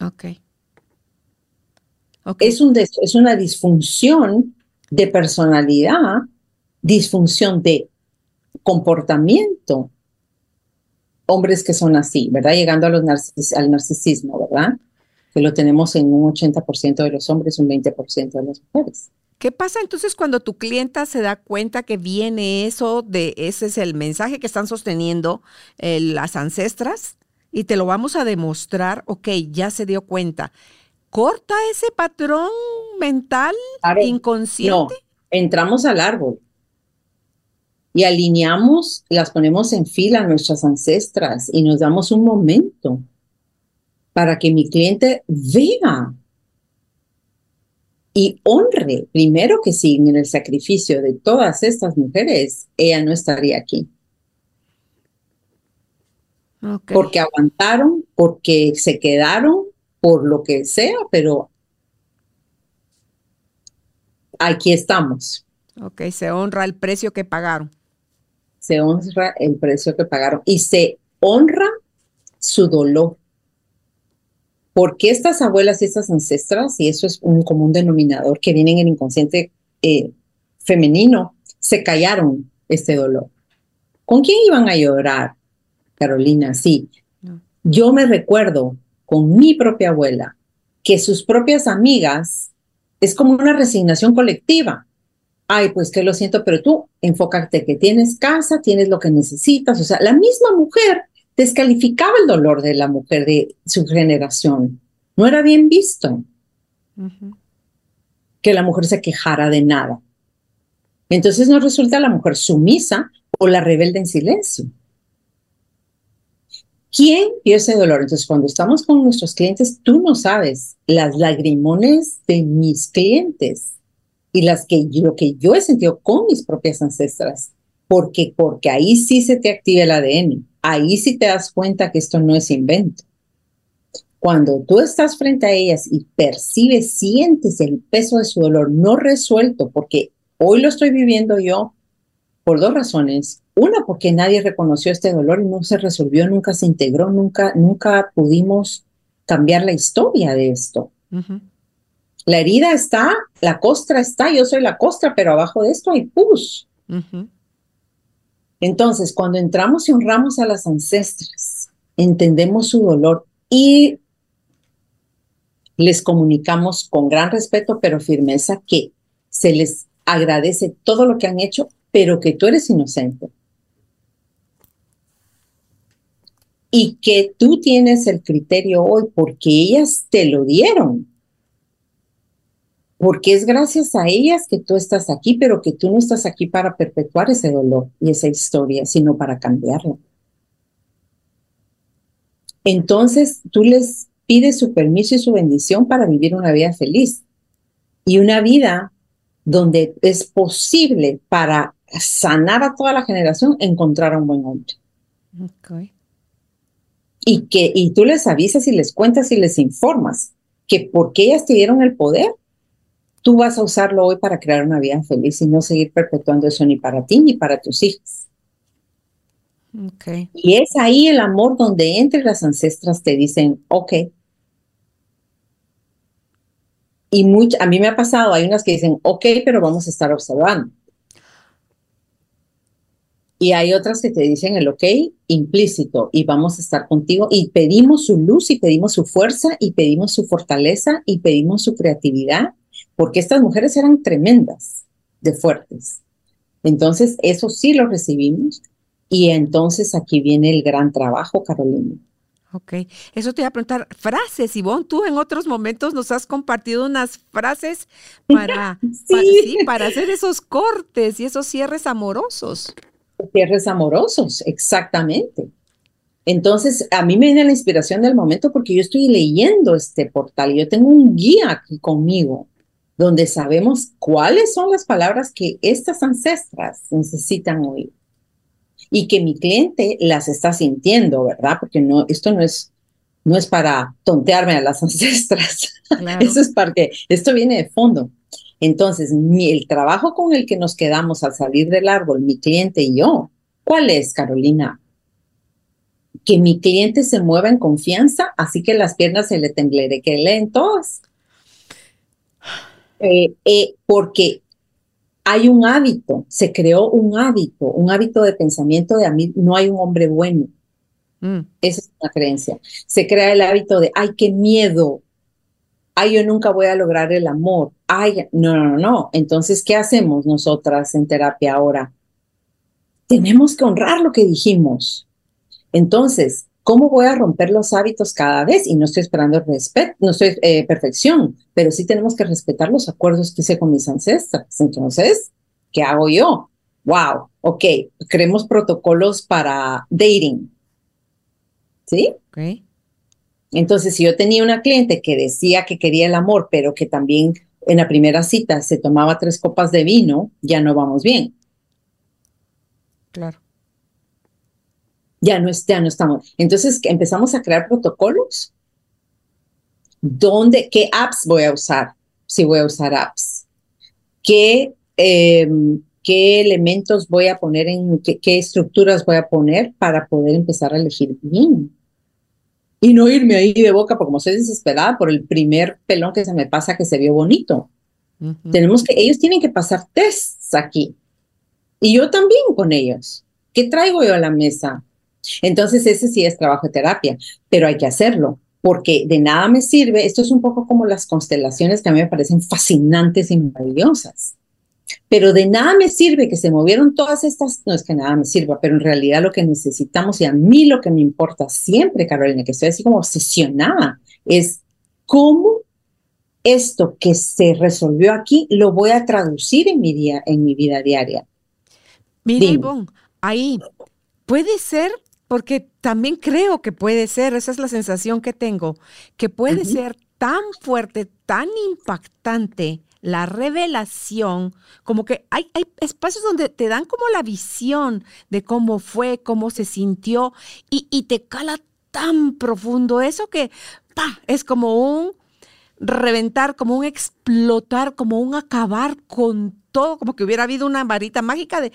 Ok. Es, un es una disfunción de personalidad, disfunción de comportamiento. Hombres que son así, ¿verdad? Llegando a los al narcisismo, ¿verdad? Que lo tenemos en un 80% de los hombres, un 20% de las mujeres. ¿Qué pasa entonces cuando tu clienta se da cuenta que viene eso, de ese es el mensaje que están sosteniendo eh, las ancestras? Y te lo vamos a demostrar, ok, ya se dio cuenta. ¿Corta ese patrón mental inconsciente? No, entramos al árbol y alineamos, las ponemos en fila a nuestras ancestras y nos damos un momento para que mi cliente vea y honre, primero que sí, en el sacrificio de todas estas mujeres, ella no estaría aquí. Porque aguantaron, porque se quedaron, por lo que sea, pero aquí estamos. Ok, se honra el precio que pagaron. Se honra el precio que pagaron y se honra su dolor porque estas abuelas y estas ancestras, y eso es un común denominador que viene en el inconsciente eh, femenino, se callaron este dolor. ¿Con quién iban a llorar, Carolina? Sí, yo me recuerdo con mi propia abuela que sus propias amigas es como una resignación colectiva. Ay, pues que lo siento, pero tú enfócate que tienes casa, tienes lo que necesitas. O sea, la misma mujer descalificaba el dolor de la mujer de su generación. No era bien visto que la mujer se quejara de nada. Entonces nos resulta la mujer sumisa o la rebelde en silencio. ¿Quién vio ese dolor? Entonces, cuando estamos con nuestros clientes, tú no sabes las lagrimones de mis clientes y las que lo que yo he sentido con mis propias ancestras, porque porque ahí sí se te activa el ADN, ahí sí te das cuenta que esto no es invento. Cuando tú estás frente a ellas y percibes, sientes el peso de su dolor no resuelto, porque hoy lo estoy viviendo yo por dos razones. Una, porque nadie reconoció este dolor y no se resolvió, nunca se integró, nunca, nunca pudimos cambiar la historia de esto. La herida está, la costra está, yo soy la costra, pero abajo de esto hay pus. Entonces, cuando entramos y honramos a las ancestras, entendemos su dolor y les comunicamos con gran respeto, pero firmeza, que se les agradece todo lo que han hecho, pero que tú eres inocente. Y que tú tienes el criterio hoy porque ellas te lo dieron. Porque es gracias a ellas que tú estás aquí, pero que tú no estás aquí para perpetuar ese dolor y esa historia, sino para cambiarla. Entonces tú les pides su permiso y su bendición para vivir una vida feliz. Y una vida donde es posible para sanar a toda la generación encontrar a un buen hombre. Y que y tú les avisas y les cuentas y les informas que porque ellas te dieron el poder, tú vas a usarlo hoy para crear una vida feliz y no seguir perpetuando eso ni para ti ni para tus hijos. Y es ahí el amor donde entre las ancestras te dicen, ok, y a mí me ha pasado, hay unas que dicen, ok, pero vamos a estar observando. Y hay otras que te dicen el ok implícito y vamos a estar contigo y pedimos su luz y pedimos su fuerza y pedimos su fortaleza y pedimos su creatividad, porque estas mujeres eran tremendas, de fuertes. Entonces, eso sí lo recibimos y entonces aquí viene el gran trabajo, Carolina. Ok, eso te iba a preguntar, frases, Ivonne, tú en otros momentos nos has compartido unas frases para, para, hacer esos cortes y esos cierres amorosos. Cierres amorosos, exactamente. Entonces, a mí me viene la inspiración del momento porque yo estoy leyendo este portal y yo tengo un guía aquí conmigo donde sabemos cuáles son las palabras que estas ancestras necesitan oír y que mi cliente las está sintiendo, ¿verdad? Porque no, esto no es, no es para tontearme a las ancestras. Eso es parte, esto viene de fondo. Entonces, mi, el trabajo con el que nos quedamos al salir del árbol, mi cliente y yo, ¿cuál es, Carolina? Que mi cliente se mueva en confianza, así que las piernas se le leen todas. Eh, eh, porque hay un hábito, se creó un hábito, un hábito de pensamiento de a mí no hay un hombre bueno. Mm. Esa es una creencia. Se crea el hábito de, ay, qué miedo, ay, yo nunca voy a lograr el amor, ay, no, no, no. Entonces, ¿qué hacemos nosotras en terapia ahora? Tenemos que honrar lo que dijimos. Entonces, ¿Cómo voy a romper los hábitos cada vez? Y no estoy esperando respeto, no estoy eh, perfección, pero sí tenemos que respetar los acuerdos que hice con mis ancestras. Entonces, ¿qué hago yo? Wow, ok, creemos protocolos para dating. ¿Sí? Ok. Entonces, si yo tenía una cliente que decía que quería el amor, pero que también en la primera cita se tomaba tres copas de vino, ya no vamos bien. Claro ya no, ya no estamos. Entonces empezamos a crear protocolos. ¿Dónde, qué apps voy a usar? Si voy a usar apps. ¿Qué, em, qué elementos voy a poner en, qué, qué estructuras voy a poner para poder empezar a elegir bien? Y no irme ahí de boca, porque como soy desesperada por el primer pelón que se me pasa que se vio bonito. Tenemos que, ellos tienen que pasar tests aquí. Y yo también con ellos. ¿Qué traigo yo a la mesa? Entonces, ese sí es trabajo de terapia, pero hay que hacerlo, porque de nada me sirve, esto es un poco como las constelaciones que a mí me parecen fascinantes y maravillosas. Pero de nada me sirve que se movieron todas estas, no es que nada me sirva, pero en realidad lo que necesitamos y a mí lo que me importa siempre, Carolina, que estoy así como obsesionada, es cómo esto que se resolvió aquí lo voy a traducir en mi día, en mi vida diaria. Mira, Ivonne, ahí puede ser, porque también creo que puede ser, esa es la sensación que tengo, que puede ser tan fuerte, tan impactante la revelación, como que hay, hay, espacios donde te dan como la visión de cómo fue, cómo se sintió y, y te cala tan profundo eso que es como un reventar, como un explotar, como un acabar con todo, como que hubiera habido una varita mágica de...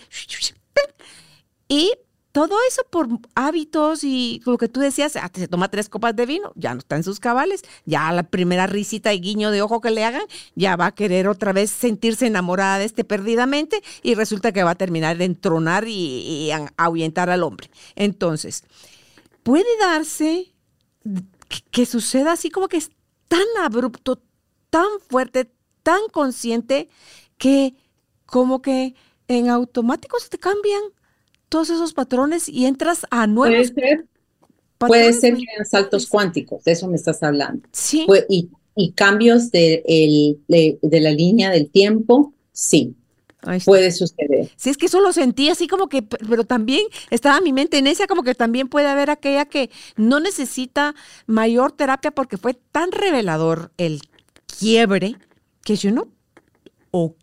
Y todo eso por hábitos y lo que tú decías, ah, se toma tres copas de vino, ya no está en sus cabales, ya la primera risita y guiño de ojo que le hagan, ya va a querer otra vez sentirse enamorada de este perdidamente y resulta que va a terminar de entronar y, ahuyentar al hombre. Entonces, puede darse que suceda así como que es tan abrupto, tan fuerte, tan consciente que como que en automático se te cambian todos esos patrones y entras a nuevos. Puede ser, puede ser que hayan saltos cuánticos, de eso me estás hablando. Sí. Y, y cambios de, el, de, la línea del tiempo, sí. Puede suceder. Sí, es que eso lo sentí así como que, pero también estaba mi mente en esa, como que también puede haber aquella que no necesita mayor terapia porque fue tan revelador el quiebre que yo no, ok,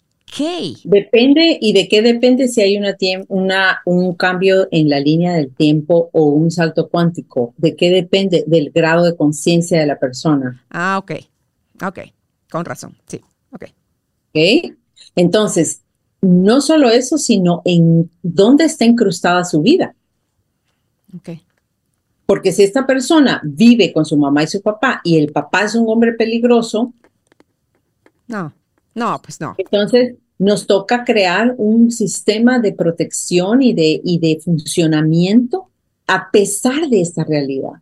Depende, ¿y de qué depende si hay una, una, un cambio en la línea del tiempo o un salto cuántico? ¿De qué depende? Del grado de conciencia de la persona. Ah, ok, ok, con razón, sí, ok. Ok, entonces, no solo eso, sino en dónde está incrustada su vida. Ok. Porque si esta persona vive con su mamá y su papá y el papá es un hombre peligroso, no. No, pues no. Entonces, nos toca crear un sistema de protección y de, y de funcionamiento a pesar de esta realidad.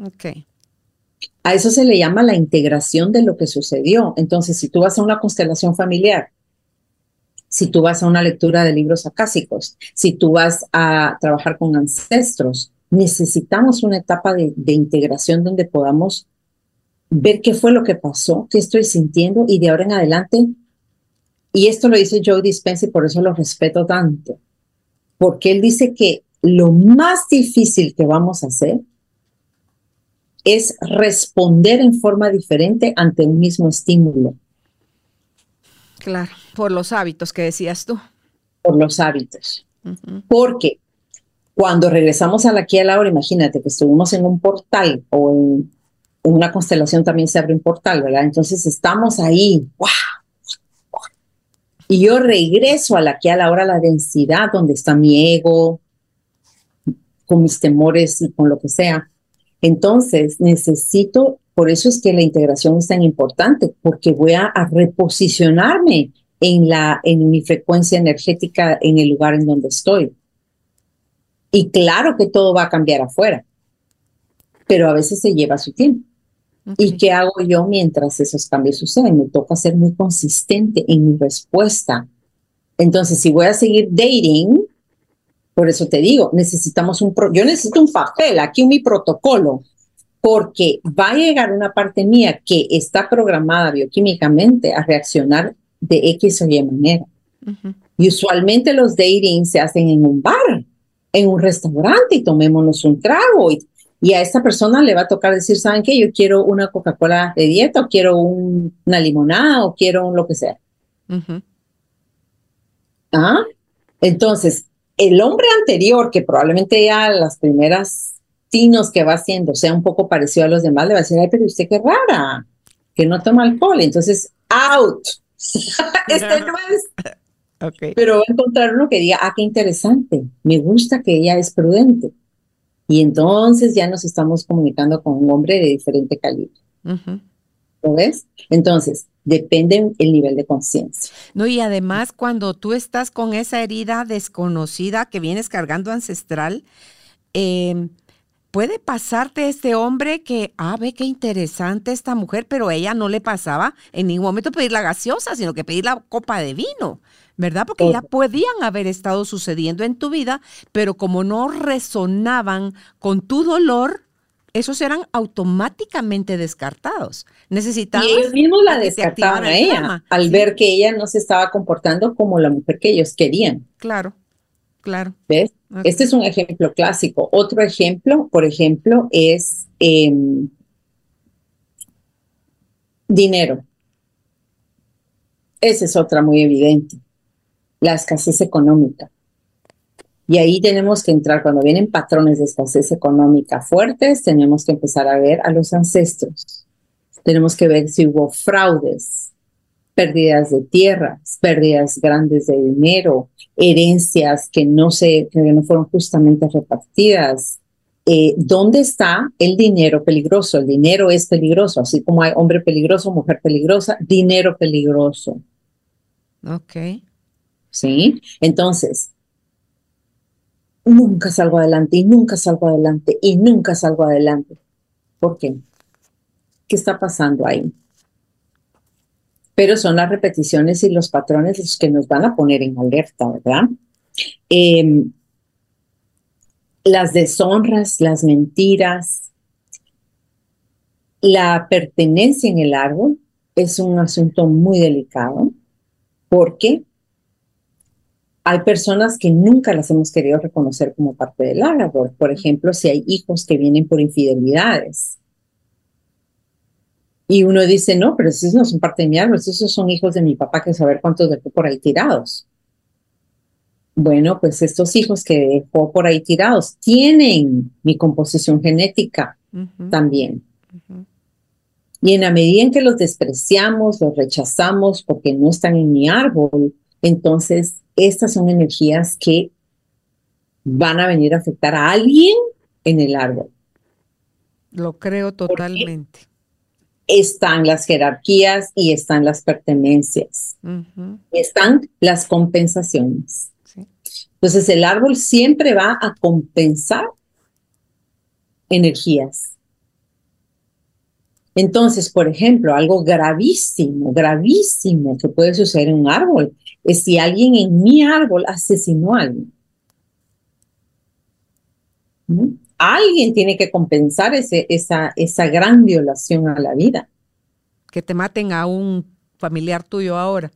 Ok. A eso se le llama la integración de lo que sucedió. Entonces, si tú vas a una constelación familiar, si tú vas a una lectura de libros acásicos, si tú vas a trabajar con ancestros, necesitamos una etapa de, de integración donde podamos ver qué fue lo que pasó, qué estoy sintiendo y de ahora en adelante y esto lo dice Joe Dispenza y por eso lo respeto tanto, porque él dice que lo más difícil que vamos a hacer es responder en forma diferente ante un mismo estímulo. Claro, por los hábitos que decías tú. Por los hábitos. Porque cuando regresamos a la aquí a la hora, imagínate que estuvimos en un portal o en, en, una constelación también se abre un portal, ¿verdad? Entonces estamos ahí, ¡wow! Y yo regreso a la que a la hora la densidad donde está mi ego, con mis temores y con lo que sea. Entonces necesito, por eso es que la integración es tan importante, porque voy a, reposicionarme en, la, en mi frecuencia energética en el lugar en donde estoy. Y claro que todo va a cambiar afuera, pero a veces se lleva su tiempo. ¿Y qué hago yo mientras esos cambios suceden? Me toca ser muy consistente en mi respuesta. Entonces, si voy a seguir dating, por eso te digo, necesitamos un, yo necesito un papel, aquí mi protocolo, porque va a llegar una parte mía que está programada bioquímicamente a reaccionar de X o Y manera. Y usualmente los dating se hacen en un bar, en un restaurante y tomémonos un trago y y a esta persona le va a tocar decir, ¿saben qué? Yo quiero una Coca-Cola de dieta o quiero una limonada o quiero un lo que sea. ¿Ah? Entonces, el hombre anterior, que probablemente ya las primeras tinos que va haciendo sea un poco parecido a los demás, le va a decir, ay, pero usted qué rara, que no toma alcohol. Entonces, out. este no es. Okay. Pero va a encontrar uno que diga, ah, qué interesante, me gusta que ella es prudente. Y entonces ya nos estamos comunicando con un hombre de diferente calibre. ¿Lo ves? Entonces, depende el nivel de conciencia. No, y además cuando tú estás con esa herida desconocida que vienes cargando ancestral, em, puede pasarte este hombre que, ah, ve qué interesante esta mujer, pero a ella no le pasaba en ningún momento pedir la gaseosa, sino que pedir la copa de vino, ¿verdad? Porque ya podían haber estado sucediendo en tu vida, pero como no resonaban con tu dolor, esos eran automáticamente descartados. Necesitaban. Y ellos mismos la descartaban a ella al ver que ella no se estaba comportando como la mujer que ellos querían. Claro, claro. ¿Ves? Este es un ejemplo clásico. Otro ejemplo, por ejemplo, es em, dinero. Esa es otra muy evidente. La escasez económica. Y ahí tenemos que entrar, cuando vienen patrones de escasez económica fuertes, tenemos que empezar a ver a los ancestros. Tenemos que ver si hubo fraudes, pérdidas de tierras, pérdidas grandes de dinero, herencias que no, se, que no fueron justamente repartidas. Eh, ¿Dónde está el dinero peligroso? El dinero es peligroso, así como hay hombre peligroso, mujer peligrosa, dinero peligroso. Ok. ¿Sí? Entonces, nunca salgo adelante y nunca salgo adelante y nunca salgo adelante. ¿Por qué? ¿Qué está pasando ahí? Pero son las repeticiones y los patrones los que nos van a poner en alerta, ¿verdad? Em, las deshonras, las mentiras, la pertenencia en el árbol es un asunto muy delicado porque hay personas que nunca las hemos querido reconocer como parte del árbol. Por ejemplo, si hay hijos que vienen por infidelidades. Y uno dice, no, pero esos no son parte de mi árbol, esos son hijos de mi papá que saber cuántos dejó por ahí tirados. Bueno, pues estos hijos que dejó por ahí tirados tienen mi composición genética también. Y en la medida en que los despreciamos, los rechazamos porque no están en mi árbol, entonces estas son energías que van a venir a afectar a alguien en el árbol. Lo creo totalmente. Están las jerarquías y están las pertenencias. Están las compensaciones. Entonces el árbol siempre va a compensar energías. Entonces, por ejemplo, algo gravísimo, gravísimo que puede suceder en un árbol es si alguien en mi árbol asesinó a alguien. ¿Mm? Alguien tiene que compensar ese, esa, esa gran violación a la vida. Que te maten a un familiar tuyo ahora.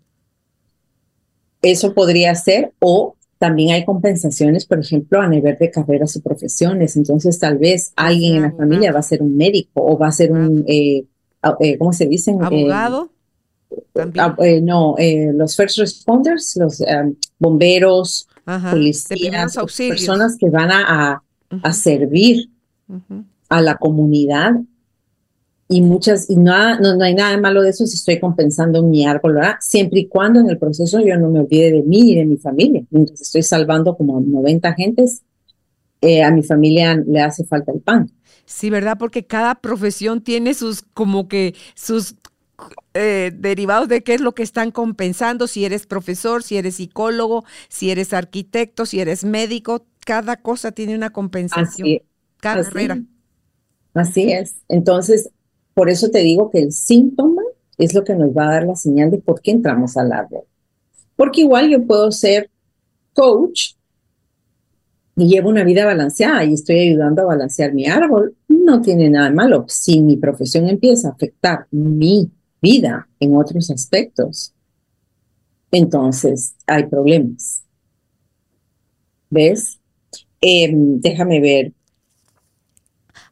Eso podría ser, o también hay compensaciones, por ejemplo, a nivel de carreras y profesiones. Entonces, tal vez alguien en la familia va a ser un médico o va a ser un, eh, eh, ¿cómo se dice? Abogado. Ah, eh, no, los first responders, los bomberos, policías, personas que van a, a, servir a la comunidad y muchas, y no, no, hay nada malo de eso si estoy compensando mi árbol, ¿verdad? Siempre y cuando en el proceso yo no me olvide de mí y de mi familia. Mientras estoy salvando como 90 gentes, eh, a mi familia le hace falta el pan. Sí, ¿verdad? Porque cada profesión tiene sus, como que sus eh, derivados de qué es lo que están compensando, si eres profesor, si eres psicólogo, si eres arquitecto, si eres médico, cada cosa tiene una compensación. cada carrera. Así es. Entonces, por eso te digo que el síntoma es lo que nos va a dar la señal de por qué entramos al árbol. Porque igual yo puedo ser coach y llevo una vida balanceada y estoy ayudando a balancear mi árbol. No tiene nada de malo. Si mi profesión empieza a afectar mi vida en otros aspectos, entonces hay problemas. ¿Ves? Em, déjame ver.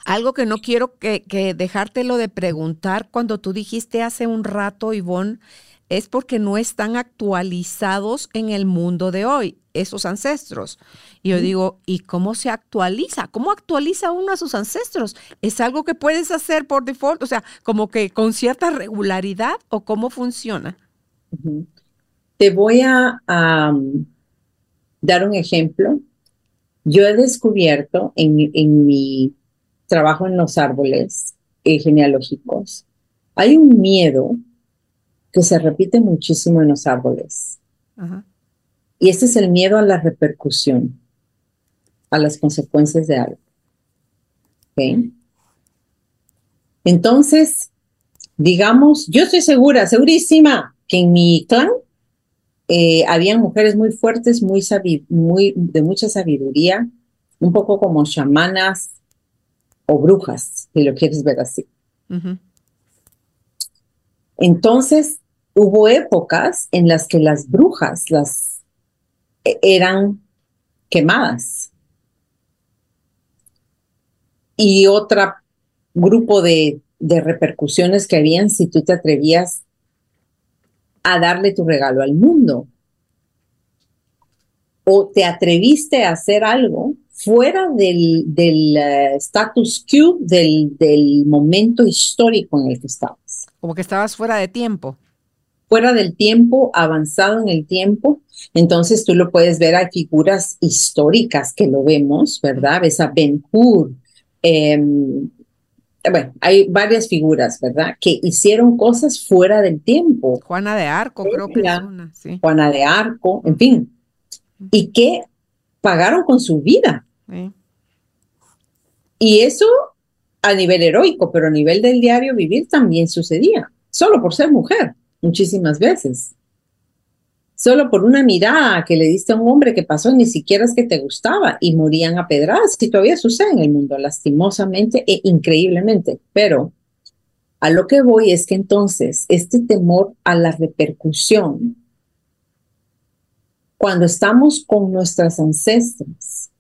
Algo que no quiero que, que dejártelo de preguntar cuando tú dijiste hace un rato, Ivonne, es porque no están actualizados en el mundo de hoy, esos ancestros. Y yo digo, ¿y cómo se actualiza? ¿Cómo actualiza uno a sus ancestros? ¿Es algo que puedes hacer por default? O sea, como que con cierta regularidad o cómo funciona? Te voy a dar un ejemplo. Yo he descubierto en, en mi trabajo en los árboles eh, genealógicos, hay un miedo que se repite muchísimo en los árboles. Y este es el miedo a la repercusión. a las consecuencias de algo. Entonces, digamos, yo estoy segura, segurísima, que en mi clan eh, habían mujeres muy fuertes, muy, muy de mucha sabiduría, un poco como chamanas o brujas, si lo quieres ver así. Entonces, hubo épocas en las que las brujas las e, eran quemadas. Y otro grupo de, de repercusiones que habían si tú te atrevías a darle tu regalo al mundo. O te atreviste a hacer algo fuera del, del eh, status quo, del, del momento histórico en el que estabas. Como que estabas fuera de tiempo. Fuera del tiempo, avanzado en el tiempo. Entonces tú lo puedes ver, hay figuras históricas que lo vemos, ¿verdad? Ves a Ben Hur, em, bueno, hay varias figuras, ¿verdad? Que hicieron cosas fuera del tiempo. Juana de Arco, creo que es una, sí. Juana de Arco, en fin. Y que pagaron con su vida. Y eso a nivel heroico, pero a nivel del diario vivir también sucedía, solo por ser mujer, muchísimas veces. Solo por una mirada que le diste a un hombre que pasó, ni siquiera es que te gustaba y morían a pedradas, y todavía sucede en el mundo, lastimosamente e increíblemente. Pero a lo que voy es que entonces este temor a la repercusión, cuando estamos con nuestras ancestras,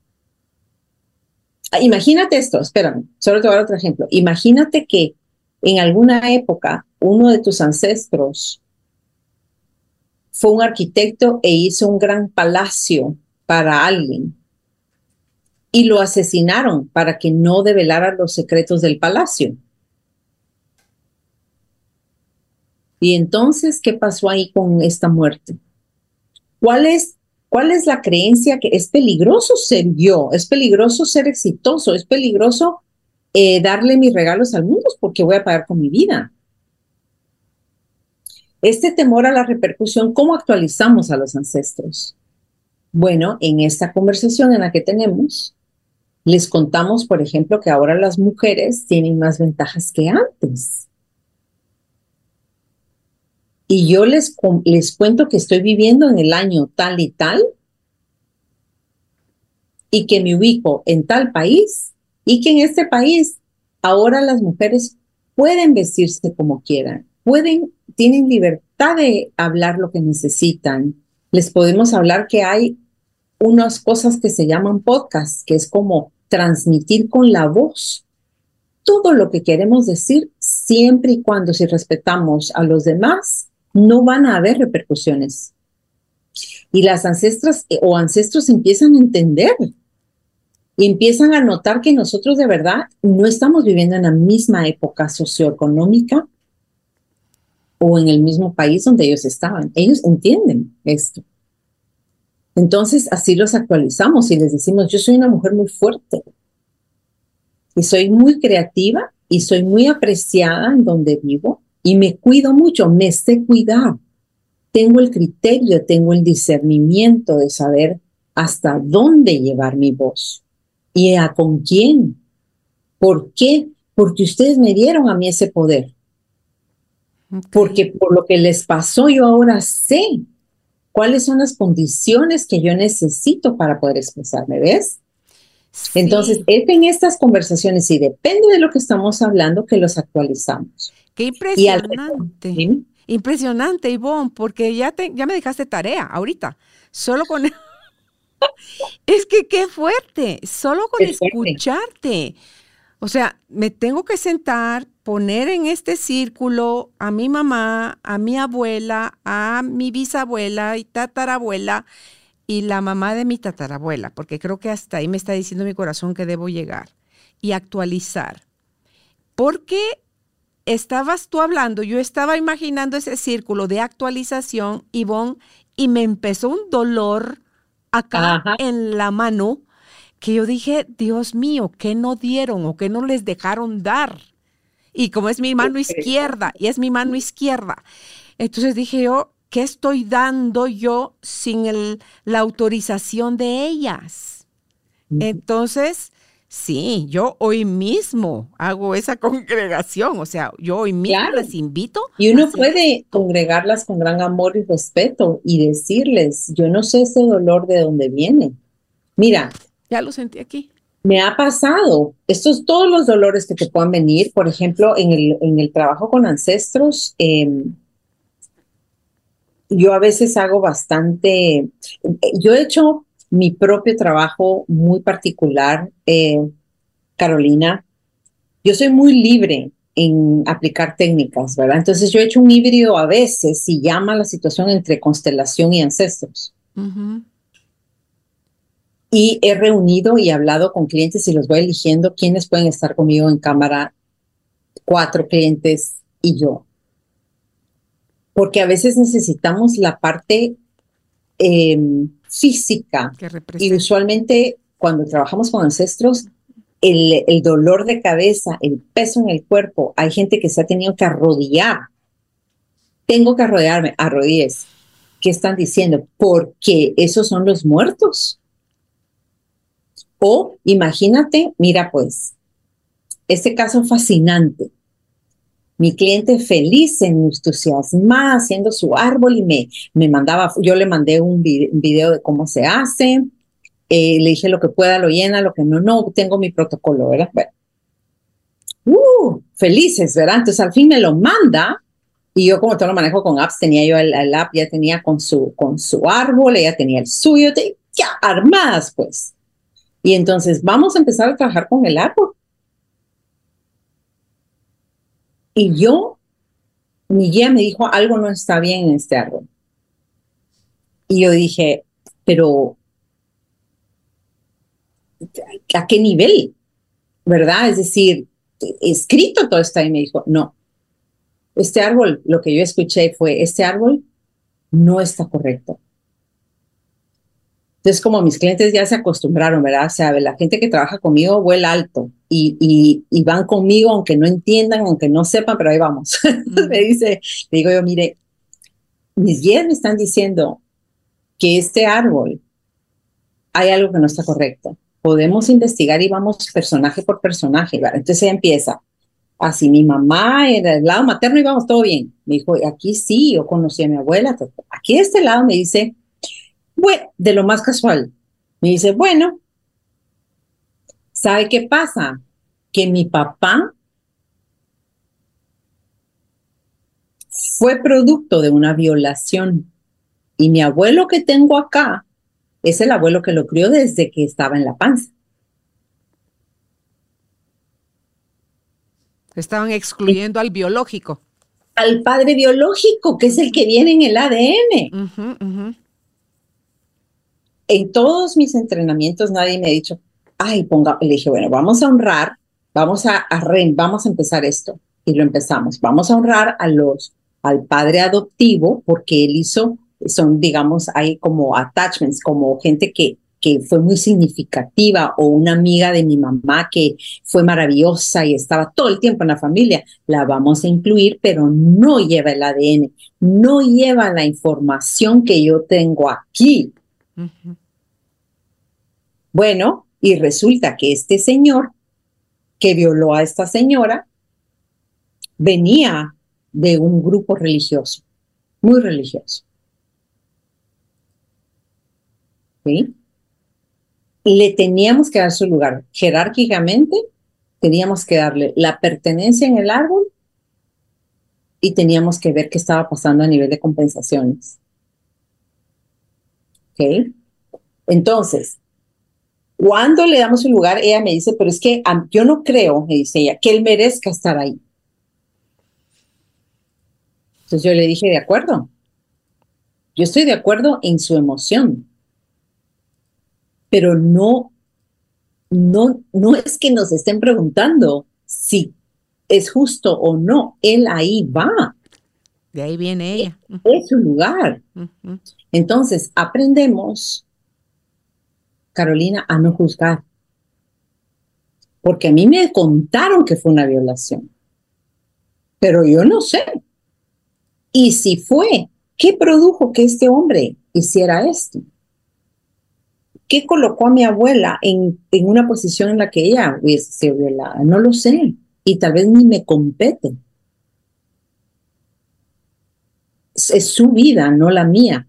imagínate esto, espérame, solo te voy a dar otro ejemplo. Imagínate que en alguna época uno de tus ancestros fue un arquitecto e hizo un gran palacio para alguien y lo asesinaron para que no develara los secretos del palacio. Y entonces, ¿qué pasó ahí con esta muerte? ¿Cuál es ¿Cuál es la creencia que es peligroso ser yo? Es peligroso ser exitoso, es peligroso eh, darle mis regalos al mundo porque voy a pagar con mi vida. Este temor a la repercusión, ¿cómo actualizamos a los ancestros? Bueno, en esta conversación en la que tenemos, les contamos, por ejemplo, que ahora las mujeres tienen más ventajas que antes. y yo les, les cuento que estoy viviendo en el año tal y tal y que me ubico en tal país y que en este país ahora las mujeres pueden vestirse como quieran, pueden, tienen libertad de hablar lo que necesitan. Les podemos hablar que hay unas cosas que se llaman podcast, que es como transmitir con la voz todo lo que queremos decir, siempre y cuando si respetamos a los demás no van a haber repercusiones. Y las ancestras eh, o ancestros empiezan a entender empiezan a notar que nosotros de verdad no estamos viviendo en la misma época socioeconómica o en el mismo país donde ellos estaban. Ellos entienden esto. Entonces así los actualizamos y les decimos, yo soy una mujer muy fuerte y soy muy creativa y soy muy apreciada en donde vivo y me cuido mucho, me sé cuidar. Tengo el criterio, tengo el discernimiento de saber hasta dónde llevar mi voz y a con quién. ¿Por qué? Porque ustedes me dieron a mí ese poder. Porque por lo que les pasó yo ahora sé cuáles son las condiciones que yo necesito para poder expresarme, ¿ves? Entonces, es en estas conversaciones y depende de lo que estamos hablando que los actualizamos. Qué impresionante. Impresionante, Ivonne, porque ya, te, ya me dejaste tarea ahorita. Solo con... es que qué fuerte, solo con escucharte. O sea, me tengo que sentar, poner en este círculo a mi mamá, a mi abuela, a mi bisabuela y tatarabuela y la mamá de mi tatarabuela, porque creo que hasta ahí me está diciendo mi corazón que debo llegar y actualizar. Porque estabas tú hablando, yo estaba imaginando ese círculo de actualización, Ivonne, y me empezó un dolor acá en la mano que yo dije, Dios mío, ¿qué no dieron o qué no les dejaron dar? Y como es mi mano izquierda, y es mi mano izquierda, entonces dije yo, ¿qué estoy dando yo sin el, la autorización de ellas? Entonces, sí, yo hoy mismo hago esa congregación, o sea, yo hoy mismo les invito. Y uno puede congregarlas con gran amor y respeto y decirles, yo no sé ese dolor de dónde viene. Mira. Ya lo sentí aquí. Me ha pasado. Estos todos los dolores que te puedan venir, por ejemplo, en el, en el trabajo con ancestros, em, yo a veces hago bastante, yo he hecho mi propio trabajo muy particular, eh, Carolina. Yo soy muy libre en aplicar técnicas, ¿verdad? Entonces yo he hecho un híbrido a veces y llama la situación entre constelación y ancestros. Y he reunido y hablado con clientes y los voy eligiendo quiénes pueden estar conmigo en cámara, cuatro clientes y yo porque a veces necesitamos la parte em, física y usualmente cuando trabajamos con ancestros, el, el, dolor de cabeza, el peso en el cuerpo, hay gente que se ha tenido que arrodillar. Tengo que arrodillarme, arrodilles. ¿Qué están diciendo? Porque esos son los muertos. O imagínate, mira pues, este caso fascinante mi cliente feliz, entusiasmada, haciendo su árbol y me, me mandaba, yo le mandé un video de cómo se hace, eh, le dije lo que pueda, lo llena, lo que no, no, tengo mi protocolo, ¿verdad? Bueno. Uh, felices, ¿verdad? Entonces al fin me lo manda y yo como todo lo manejo con apps, tenía yo el, app, ya tenía con su, con su árbol, ella tenía el suyo, ya armadas pues. Y entonces vamos a empezar a trabajar con el árbol. Y yo, mi guía me dijo, algo no está bien en este árbol. Y yo dije, pero ¿a qué nivel? ¿Verdad? Es decir, escrito todo está y me dijo, no, este árbol, lo que yo escuché fue, este árbol no está correcto. Entonces, como mis clientes ya se acostumbraron, ¿verdad? O sea, la gente que trabaja conmigo vuela alto y, y, van conmigo aunque no entiendan, aunque no sepan, pero ahí vamos. me dice, le digo yo, mire, mis guías me están diciendo que este árbol hay algo que no está correcto. Podemos investigar y vamos personaje por personaje. ¿verdad? Entonces ella empieza. Así mi mamá era del lado materno y vamos todo bien. Me dijo, aquí sí, yo conocí a mi abuela. Aquí de este lado me dice, bueno, de lo más casual. Me dice, bueno, ¿sabe qué pasa? Que mi papá fue producto de una violación y mi abuelo que tengo acá es el abuelo que lo crió desde que estaba en la panza. Estaban excluyendo al biológico. Al padre biológico, que es el que viene en el ADN en todos mis entrenamientos nadie me ha dicho, ay, ponga, le dije, bueno, vamos a honrar, vamos a, vamos a empezar esto. Y lo empezamos. Vamos a honrar a los, al padre adoptivo porque él hizo, son, digamos, hay como attachments, como gente que, que fue muy significativa o una amiga de mi mamá que fue maravillosa y estaba todo el tiempo en la familia, la vamos a incluir, pero no lleva el ADN, no lleva la información que yo tengo aquí. Bueno, y resulta que este señor que violó a esta señora venía de un grupo religioso, muy religioso. ¿Sí? Le teníamos que dar su lugar. Jerárquicamente, teníamos que darle la pertenencia en el árbol y teníamos que ver qué estaba pasando a nivel de compensaciones. Entonces, cuando le damos un lugar, ella me dice, pero es que yo no creo, me dice ella, que él merezca estar ahí. Entonces yo le dije, de acuerdo. Yo estoy de acuerdo en su emoción, pero no, no, no es que nos estén preguntando si es justo o no. Él ahí va. De ahí viene ella. Es su lugar. Entonces, aprendemos Carolina, a no juzgar. Porque a mí me contaron que fue una violación, pero yo no sé. Y si fue, ¿qué produjo que este hombre hiciera esto? qué colocó a mi abuela en, en una posición en la que ella hubiese sido violada? No lo sé. Y tal vez ni me compete. Es su vida, no la mía.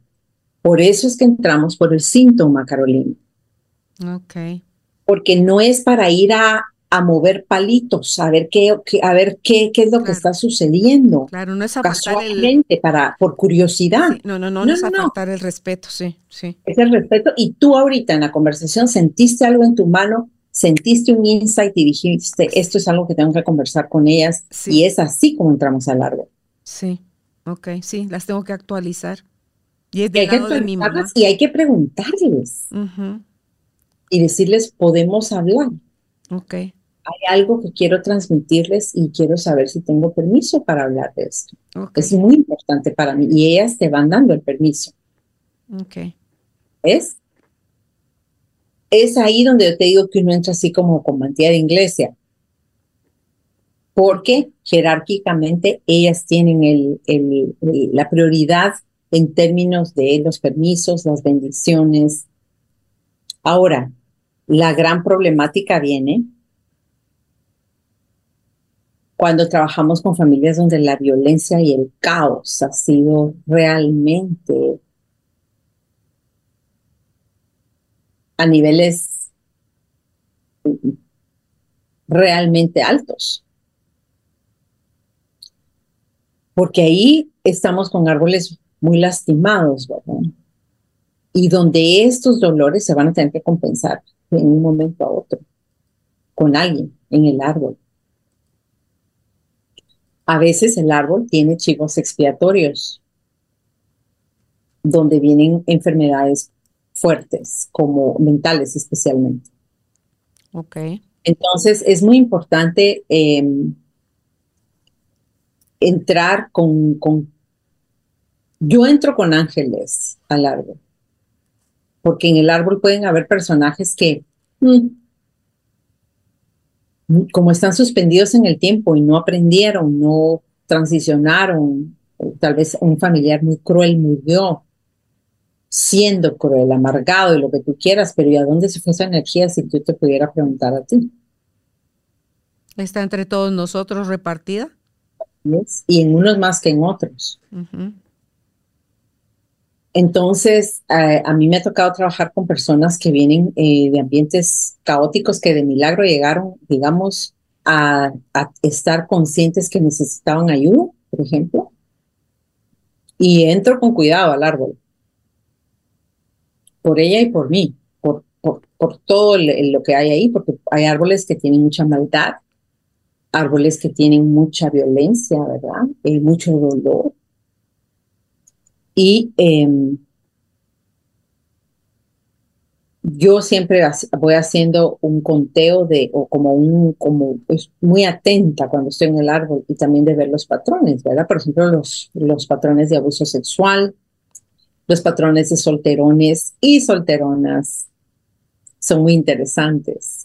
Por eso es que entramos por el síntoma, Carolina. Ok. Porque no es para ir a, a mover palitos, a ver qué, a ver qué, qué es lo que está sucediendo. Claro, no es Casualmente, para, por curiosidad. no, no, no, no, es apartar el respeto, sí, sí. Es el respeto. Y tú ahorita en la conversación sentiste algo en tu mano, sentiste un insight y dijiste, esto es algo que tengo que conversar con ellas. Y es así como entramos al árbol. Sí, ok, sí, las tengo que actualizar. Y es del lado de mi mamá. Y hay que preguntarles. Y decirles, podemos hablar. Ok. Hay algo que quiero transmitirles y quiero saber si tengo permiso para hablar de esto. Es muy importante para mí. Y ellas te van dando el permiso. Ok. ¿Es? Es ahí donde yo te digo que uno entra así como con mantilla de iglesia. Porque jerárquicamente ellas tienen el, el, la prioridad en términos de los permisos, las bendiciones. Ahora, la gran problemática viene cuando trabajamos con familias donde la violencia y el caos ha sido realmente a niveles realmente altos. Porque ahí estamos con árboles muy lastimados, ¿verdad? Y donde estos dolores se van a tener que compensar en un momento a otro con alguien en el árbol. A veces el árbol tiene chivos expiatorios, donde vienen enfermedades fuertes, como mentales especialmente. Ok. Entonces es muy importante em, entrar con, con yo entro con ángeles al árbol, porque en el árbol pueden haber personajes que, mm, como están suspendidos en el tiempo y no aprendieron, no transicionaron, tal vez un familiar muy cruel murió, siendo cruel, amargado y lo que tú quieras, pero ¿y a dónde se fue esa energía si tú te pudiera preguntar a ti? ¿Está entre todos nosotros repartida? Y en unos más que en otros. Entonces, a mí me ha tocado trabajar con personas que vienen eh, de ambientes caóticos que de milagro llegaron, digamos, a, estar conscientes que necesitaban ayuda, por ejemplo. Y entro con cuidado al árbol, por ella y por mí, por, por, todo lo que hay ahí, porque hay árboles que tienen mucha maldad, árboles que tienen mucha violencia, ¿verdad? Y mucho dolor y em, yo siempre voy haciendo un conteo de, o como un, como pues, muy atenta cuando estoy en el árbol y también de ver los patrones, ¿verdad? Por ejemplo, los, los patrones de abuso sexual, los patrones de solterones y solteronas son muy interesantes.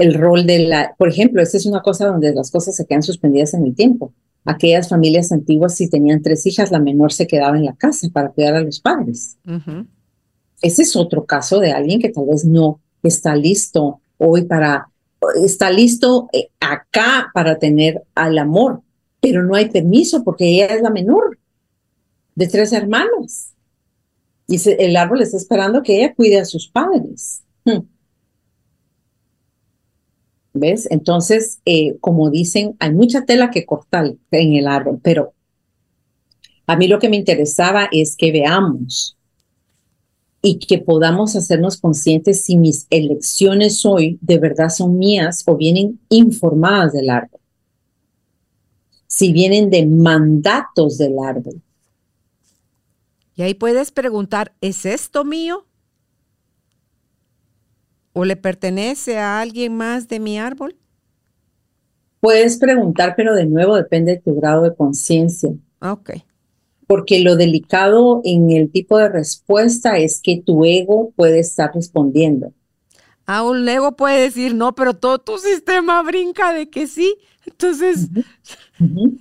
El rol de la, por ejemplo, esta es una cosa donde las cosas se quedan suspendidas en el tiempo aquellas familias antiguas, si tenían tres hijas, la menor se quedaba en la casa para cuidar a los padres. Ese es otro caso de alguien que tal vez no está listo hoy para, está listo eh, acá para tener al amor, pero no hay permiso porque ella es la menor de tres hermanas. Y el árbol está esperando que ella cuide a sus padres. Hmm. ¿Ves? Entonces, eh, como dicen, hay mucha tela que cortar en el árbol, pero a mí lo que me interesaba es que veamos y que podamos hacernos conscientes si mis elecciones hoy de verdad son mías o vienen informadas del árbol. Si vienen de mandatos del árbol. Y ahí puedes preguntar, ¿es esto mío? ¿O le pertenece a alguien más de mi árbol? Puedes preguntar, pero de nuevo depende de tu grado de conciencia. Ok. Porque lo delicado en el tipo de respuesta es que tu ego puede estar respondiendo. Ah, un ego puede decir no, pero todo tu sistema brinca de que sí. Entonces.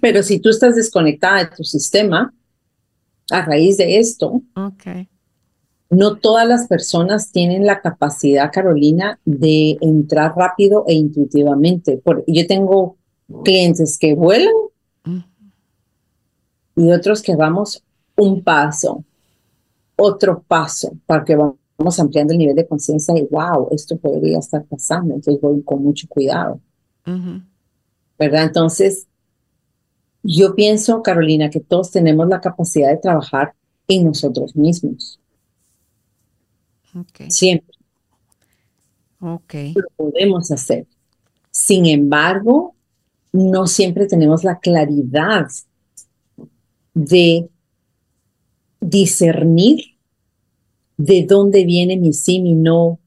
Pero si tú estás desconectada de tu sistema, a raíz de esto, okay No todas las personas tienen la capacidad, Carolina, de entrar rápido e intuitivamente. Por, yo tengo clientes que vuelan y otros que vamos un paso, otro paso, para que vamos ampliando el nivel de conciencia y wow, esto podría estar pasando. Entonces voy con mucho cuidado. ¿Verdad? Entonces, yo pienso, Carolina, que todos tenemos la capacidad de trabajar en nosotros mismos. Siempre. Ok. Lo podemos hacer. Sin embargo, no siempre tenemos la claridad de discernir de dónde viene mi sí, mi no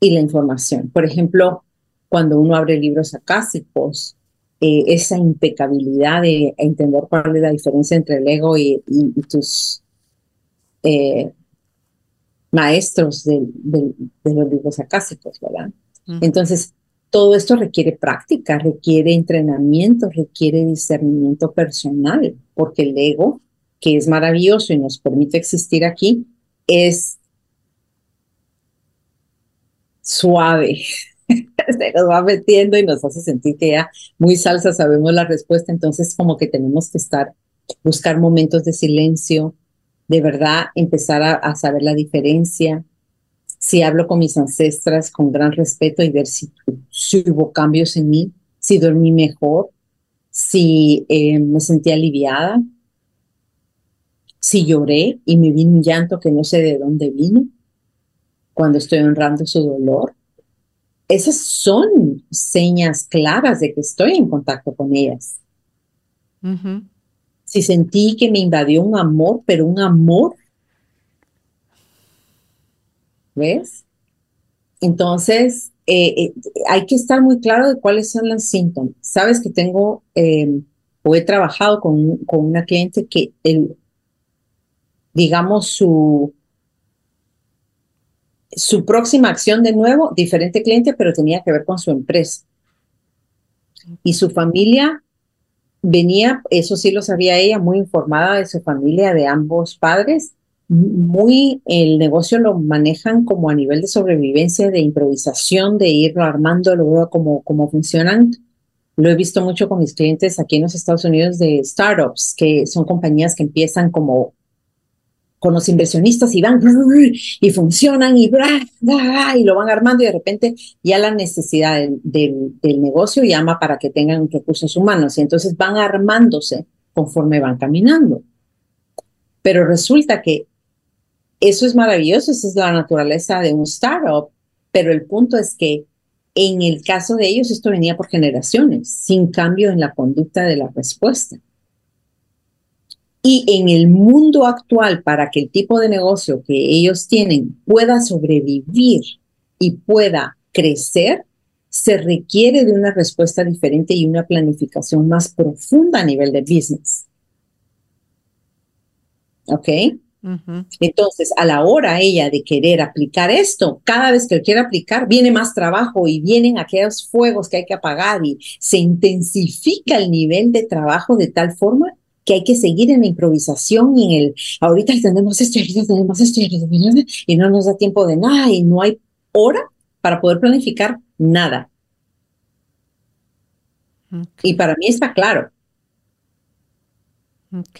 y la información. Por ejemplo, cuando uno abre libros acásicos, eh, esa impecabilidad de entender cuál es la diferencia entre el ego y, tus eh, maestros de, los libros acásicos, ¿verdad? Entonces, todo esto requiere práctica, requiere entrenamiento, requiere discernimiento personal, porque el ego, que es maravilloso y nos permite existir aquí, es suave, se nos va metiendo y nos hace sentir que ya muy salsa sabemos la respuesta, entonces como que tenemos que estar, buscar momentos de silencio, de verdad empezar a, saber la diferencia. Si hablo con mis ancestras con gran respeto y ver si, hubo cambios en mí, si dormí mejor, si eh, me sentí aliviada, si lloré y me vino un llanto que no sé de dónde vino, cuando estoy honrando su dolor, esas son señas claras de que estoy en contacto con ellas. Si sentí que me invadió un amor, pero un amor, ¿ves? Entonces, eh, eh, hay que estar muy claro de cuáles son los síntomas. Sabes que tengo em, o he trabajado con, con una cliente que digamos, su, su próxima acción de nuevo, diferente cliente, pero tenía que ver con su empresa. Y su familia venía, eso sí lo sabía ella, muy informada de su familia, de ambos padres. Muy, el negocio lo manejan como a nivel de sobrevivencia, de improvisación, de irlo armando, como, como funcionan. Lo he visto mucho con mis clientes aquí en los Estados Unidos de startups, que son compañías que empiezan como con los inversionistas y van y funcionan y, y lo van armando y de repente ya la necesidad del, negocio llama para que tengan recursos humanos y entonces van armándose conforme van caminando. Pero resulta que eso es maravilloso, esa es la naturaleza de un startup, pero el punto es que en el caso de ellos esto venía por generaciones, sin cambio en la conducta de la respuesta. Y en el mundo actual, para que el tipo de negocio que ellos tienen pueda sobrevivir y pueda crecer, se requiere de una respuesta diferente y una planificación más profunda a nivel de business. ¿Ok? Entonces, a la hora ella de querer aplicar esto, cada vez que lo quiere aplicar, viene más trabajo y vienen aquellos fuegos que hay que apagar y se intensifica el nivel de trabajo de tal forma que hay que seguir en la improvisación y en el, ahorita tenemos esto, ahorita tenemos esto, y no nos da tiempo de nada y no hay hora para poder planificar nada. Y para mí está claro.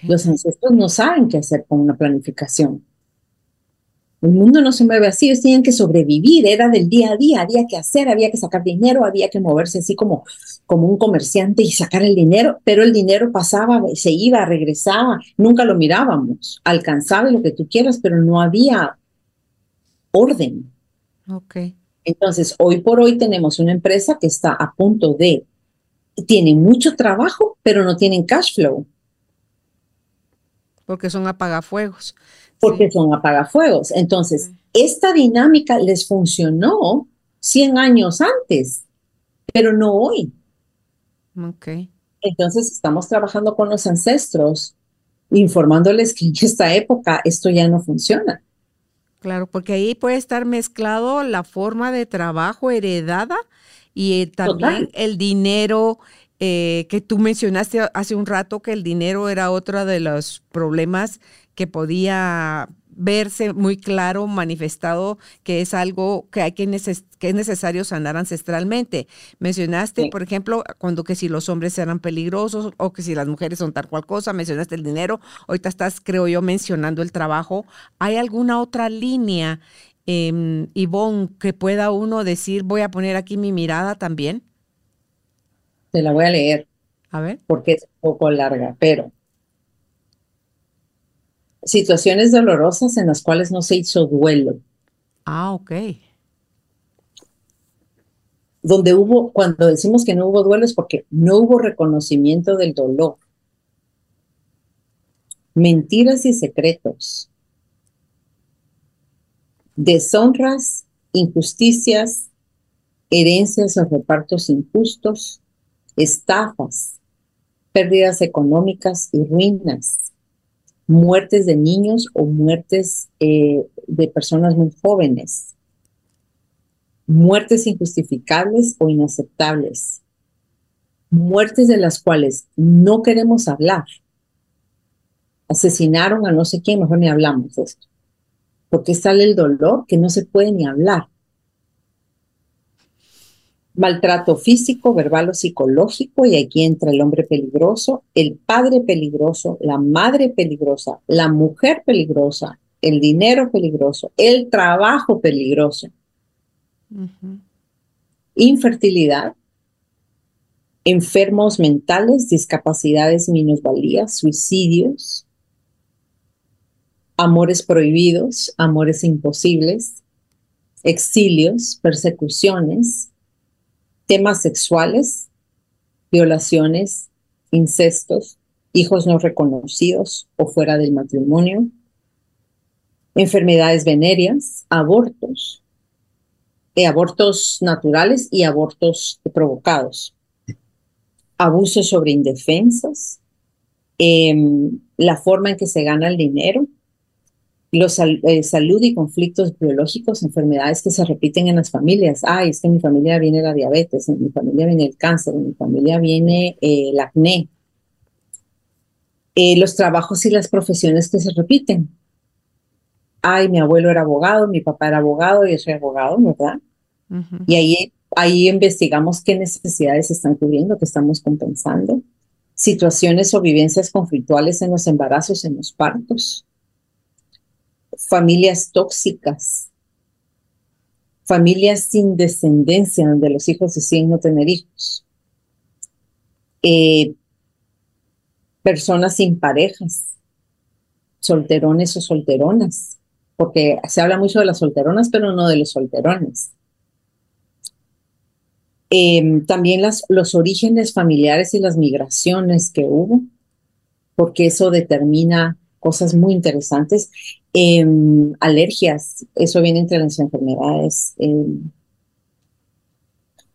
Los ancestros no saben qué hacer con una planificación. El mundo no se mueve así, ellos tenían que sobrevivir, era del día a día, había que hacer, había que sacar dinero, había que moverse así como, como un comerciante y sacar el dinero, pero el dinero pasaba, se iba, regresaba, nunca lo mirábamos, alcanzaba lo que tú quieras, pero no había orden. Ok. Entonces, hoy por hoy tenemos una empresa que está a punto de, tiene mucho trabajo, pero no tienen cash flow. Porque son apagafuegos porque son apagafuegos. Entonces, esta dinámica les funcionó 100 años antes, pero no hoy. Ok. Entonces, estamos trabajando con los ancestros, informándoles que en esta época esto ya no funciona. Claro, porque ahí puede estar mezclado la forma de trabajo heredada y también el dinero eh, que tú mencionaste hace un rato, que el dinero era otro de los problemas que podía verse muy claro, manifestado, que es algo que hay que, que es necesario sanar ancestralmente. Mencionaste, por ejemplo, cuando que si los hombres eran peligrosos o que si las mujeres son tal cual cosa, mencionaste el dinero, ahorita estás, creo yo, mencionando el trabajo. ¿Hay alguna otra línea, eh, Ivonne, que pueda uno decir, voy a poner aquí mi mirada también? Te la voy a leer. A ver. Porque es un poco larga, pero situaciones dolorosas en las cuales no se hizo duelo. Ah, ok. Donde hubo, cuando decimos que no hubo duelo es porque no hubo reconocimiento del dolor. Mentiras y secretos. Deshonras, injusticias, herencias o repartos injustos, estafas, pérdidas económicas y ruinas muertes de niños o muertes eh, de personas muy jóvenes, muertes injustificables o inaceptables, muertes de las cuales no queremos hablar. Asesinaron a no sé quién, mejor ni hablamos de esto, porque sale el dolor que no se puede ni hablar maltrato físico, verbal o psicológico, y aquí entra el hombre peligroso, el padre peligroso, la madre peligrosa, la mujer peligrosa, el dinero peligroso, el trabajo peligroso, infertilidad, enfermos mentales, discapacidades, minusvalías, suicidios, amores prohibidos, amores imposibles, exilios, persecuciones, temas sexuales, violaciones, incestos, hijos no reconocidos o fuera del matrimonio, enfermedades venéreas, abortos, eh, abortos naturales y abortos provocados, abusos sobre indefensas, em, la forma en que se gana el dinero, los eh, salud y conflictos biológicos, enfermedades que se repiten en las familias. Ay, es que en mi familia viene la diabetes, en mi familia viene el cáncer, en mi familia viene eh, el acné. Eh, los trabajos y las profesiones que se repiten. Ay, mi abuelo era abogado, mi papá era abogado, yo soy abogado, ¿verdad? Y ahí, ahí investigamos qué necesidades están cubriendo, qué estamos compensando. Situaciones o vivencias conflictuales en los embarazos, en los partos familias tóxicas, familias sin descendencia, donde los hijos deciden no tener hijos, eh, personas sin parejas, solterones o solteronas, porque se habla mucho de las solteronas, pero no de los solterones. Em, también las, los orígenes familiares y las migraciones que hubo, porque eso determina cosas muy interesantes. Em, alergias, eso viene entre las enfermedades. Em,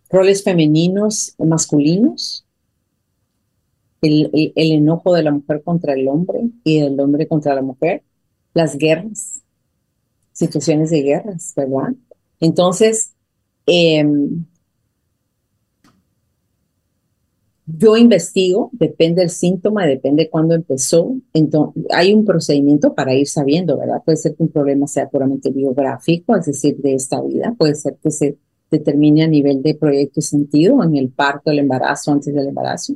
roles femeninos, masculinos. El, enojo de la mujer contra el hombre y del hombre contra la mujer. Las guerras, situaciones de guerras, ¿verdad? Entonces, eh, Yo investigo, depende del síntoma, depende cuándo empezó. Entonces, hay un procedimiento para ir sabiendo, ¿verdad? Puede ser que un problema sea puramente biográfico, es decir, de esta vida. Puede ser que se determine a nivel de proyecto y sentido en el parto, el embarazo, antes del embarazo.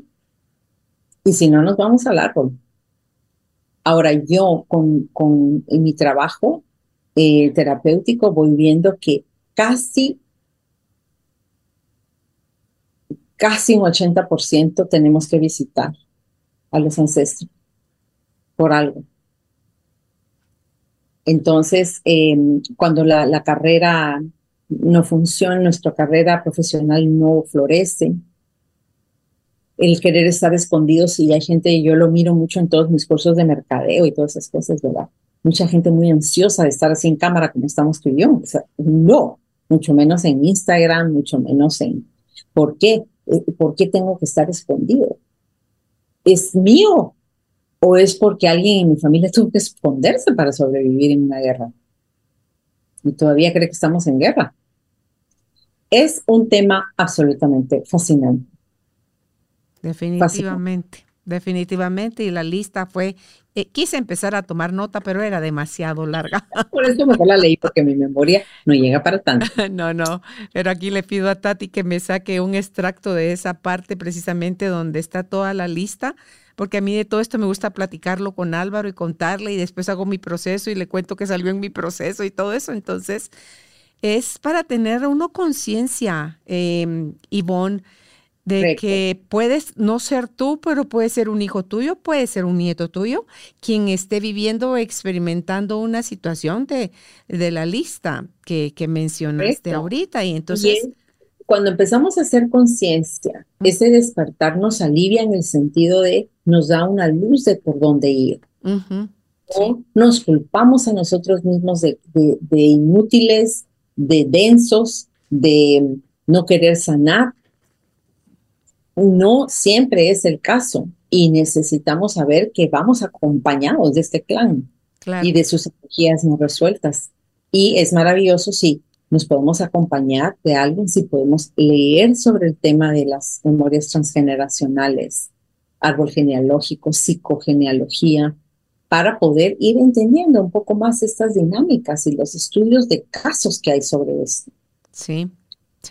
Y si no, nos vamos al árbol. Ahora, yo con, con mi trabajo eh, terapéutico voy viendo que casi casi un 80% tenemos que visitar a los ancestros por algo. Entonces, em, cuando la, carrera no funciona, nuestra carrera profesional no florece, el querer estar escondido, si hay gente, yo lo miro mucho en todos mis cursos de mercadeo y todas esas cosas, ¿verdad? Mucha gente muy ansiosa de estar así en cámara como estamos tú y yo. No, mucho menos en Instagram, mucho menos en... ¿Por qué? Eh, ¿por qué tengo que estar escondido? ¿Es mío o es porque alguien en mi familia tuvo que esconderse para sobrevivir en una guerra? Y todavía cree que estamos en guerra. Es un tema absolutamente fascinante. Definitivamente. Definitivamente. Y la lista fue, eh, quise empezar a tomar nota, pero era demasiado larga. Por eso mejor la leí, porque mi memoria no llega para tanto. no, no, pero aquí le pido a Tati que me saque un extracto de esa parte precisamente donde está toda la lista, porque a mí de todo esto me gusta platicarlo con Álvaro y contarle y después hago mi proceso y le cuento que salió en mi proceso y todo eso. Entonces, es para tener uno conciencia, eh, Ivonne de que puedes no ser tú, pero puede ser un hijo tuyo, puede ser un nieto tuyo, quien esté viviendo o experimentando una situación de, de la lista que, que mencionaste ahorita. Y entonces... cuando empezamos a hacer conciencia, ese despertar nos alivia en el sentido de nos da una luz de por dónde ir. Nos culpamos a nosotros mismos de, de inútiles, de densos, de no querer sanar, no siempre es el caso y necesitamos saber que vamos acompañados de este clan y de sus energías no resueltas. Y es maravilloso si nos podemos acompañar de alguien, si podemos leer sobre el tema de las memorias transgeneracionales, árbol genealógico, psicogenealogía, para poder ir entendiendo un poco más estas dinámicas y los estudios de casos que hay sobre esto. Sí,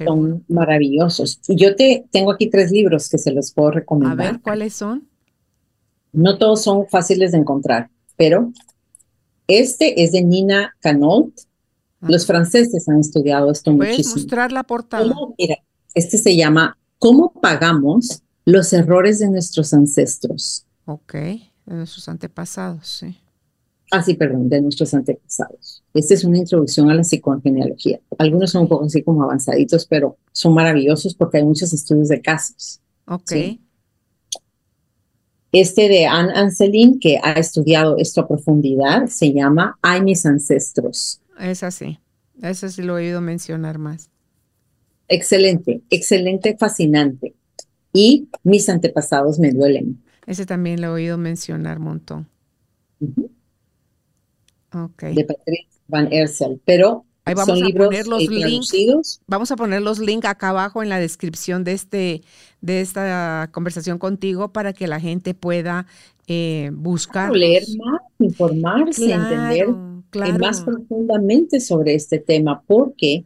son maravillosos. Y yo te tengo aquí tres libros que se los puedo recomendar. A ver, ¿cuáles son? No todos son fáciles de encontrar, pero este es de Nina Canault. Ah. Los franceses han estudiado esto ¿Puedes muchísimo. mostrar la portada? Mira, este se llama ¿Cómo pagamos los errores de nuestros ancestros? Ok, de nuestros antepasados, sí. Ah, sí, perdón, de nuestros antepasados. Esta es una introducción a la psicogenealogía. Algunos son un poco así como avanzaditos, pero son maravillosos porque hay muchos estudios de casos. Ok. Este de Anne Anselin, que ha estudiado esto a profundidad, se llama Hay mis ancestros. Es así. Eso sí lo he oído mencionar más. Excelente, excelente, fascinante. Y mis antepasados me duelen. Ese también lo he oído mencionar un montón de Patrick Van Ersel, pero Ahí vamos a poner los links. Vamos a poner los links acá abajo en la descripción de este de esta conversación contigo para que la gente pueda eh, buscar. Leer más, informarse, entender más profundamente sobre este tema, porque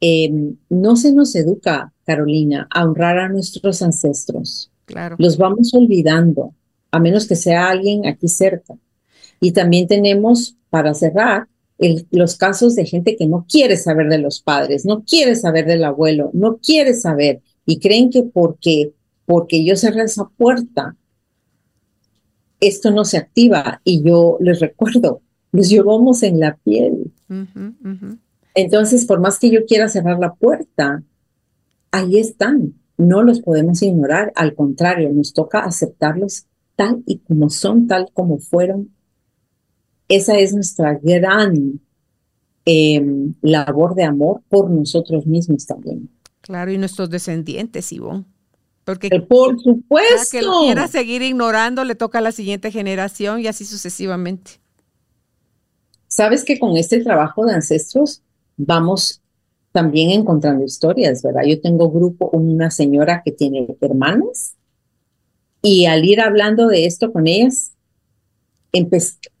em, no se nos educa, Carolina, a honrar a nuestros ancestros. Claro. Los vamos olvidando, a menos que sea alguien aquí cerca. Y también tenemos para cerrar, los casos de gente que no quiere saber de los padres, no quiere saber del abuelo, no quiere saber y creen que porque, porque yo cerré esa puerta, esto no se activa. Y yo les recuerdo, los llevamos en la piel. Entonces, por más que yo quiera cerrar la puerta, ahí están. No los podemos ignorar. Al contrario, nos toca aceptarlos tal y como son, tal como fueron esa es nuestra gran em, labor de amor por nosotros mismos también. Claro, y nuestros descendientes, Ivonne. Porque eh, por supuesto. que lo quiera seguir ignorando, le toca a la siguiente generación y así sucesivamente. Sabes que con este trabajo de ancestros vamos también encontrando historias, ¿verdad? Yo tengo grupo, una señora que tiene hermanas y al ir hablando de esto con ellas,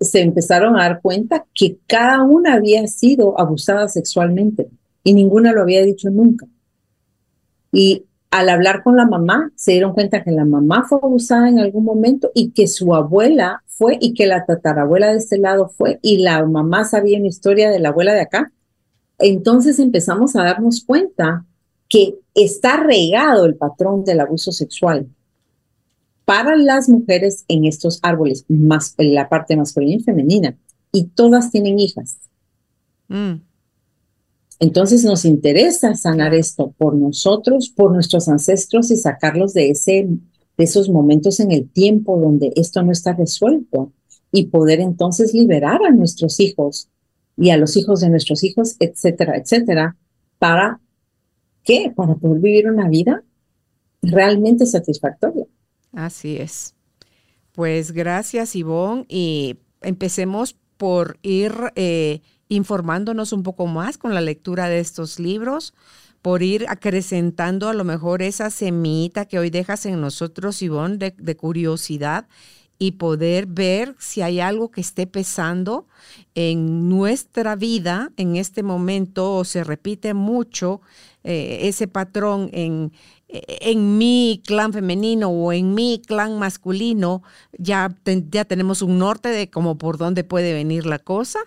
se empezaron a dar cuenta que cada una había sido abusada sexualmente y ninguna lo había dicho nunca. Y al hablar con la mamá, se dieron cuenta que la mamá fue abusada en algún momento y que su abuela fue y que la tatarabuela de este lado fue y la mamá sabía una historia de la abuela de acá. Entonces empezamos a darnos cuenta que está regado el patrón del abuso sexual para las mujeres en estos árboles, más la parte masculina y femenina, y todas tienen hijas. Mm. Entonces nos interesa sanar esto por nosotros, por nuestros ancestros y sacarlos de, ese, de esos momentos en el tiempo donde esto no está resuelto y poder entonces liberar a nuestros hijos y a los hijos de nuestros hijos, etcétera, etcétera, para qué? Para poder vivir una vida realmente satisfactoria. Así es. Pues gracias, Ivonne, y empecemos por ir eh, informándonos un poco más con la lectura de estos libros, por ir acrecentando a lo mejor esa semillita que hoy dejas en nosotros, Ivonne, de, curiosidad y poder ver si hay algo que esté pesando en nuestra vida en este momento o se repite mucho eh, ese patrón en, en mi clan femenino o en mi clan masculino, ya, ya tenemos un norte de como por dónde puede venir la cosa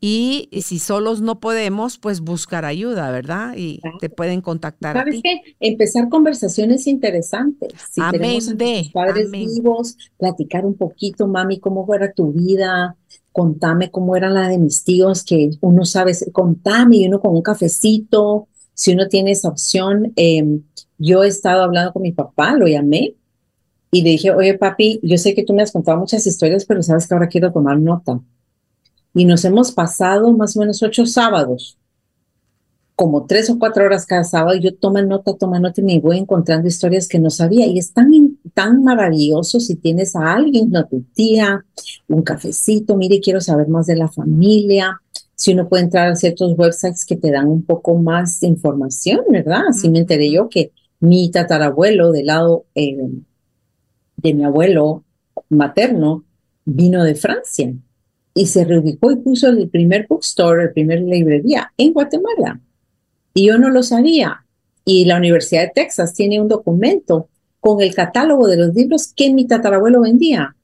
y si solos no podemos, pues buscar ayuda, ¿verdad? Y te pueden contactar. ¿Sabes qué? Empezar conversaciones interesantes. Si amén tenemos a padres vivos, platicar un poquito, mami, cómo fuera tu vida, contame cómo era la de mis tíos, que uno sabe, contame, y uno con un cafecito, si uno tiene esa opción. Em, yo he estado hablando con mi papá, lo llamé, y le dije, oye papi, yo sé que tú me has contado muchas historias, pero sabes que ahora quiero tomar nota y nos hemos pasado más o menos ocho sábados, como tres o cuatro horas cada sábado, yo tomo nota, toma nota y me voy encontrando historias que no sabía. Y es tan, tan maravilloso si tienes a alguien, no tu tía, un cafecito, mire, quiero saber más de la familia. Si uno puede entrar a ciertos websites que te dan un poco más de información, ¿verdad? Así me enteré yo que mi tatarabuelo del lado eh, de mi abuelo materno vino de Francia y se reubicó y puso el primer bookstore, el primer librería en Guatemala. Y yo no lo sabía. Y la Universidad de Texas tiene un documento con el catálogo de los libros que mi tatarabuelo vendía.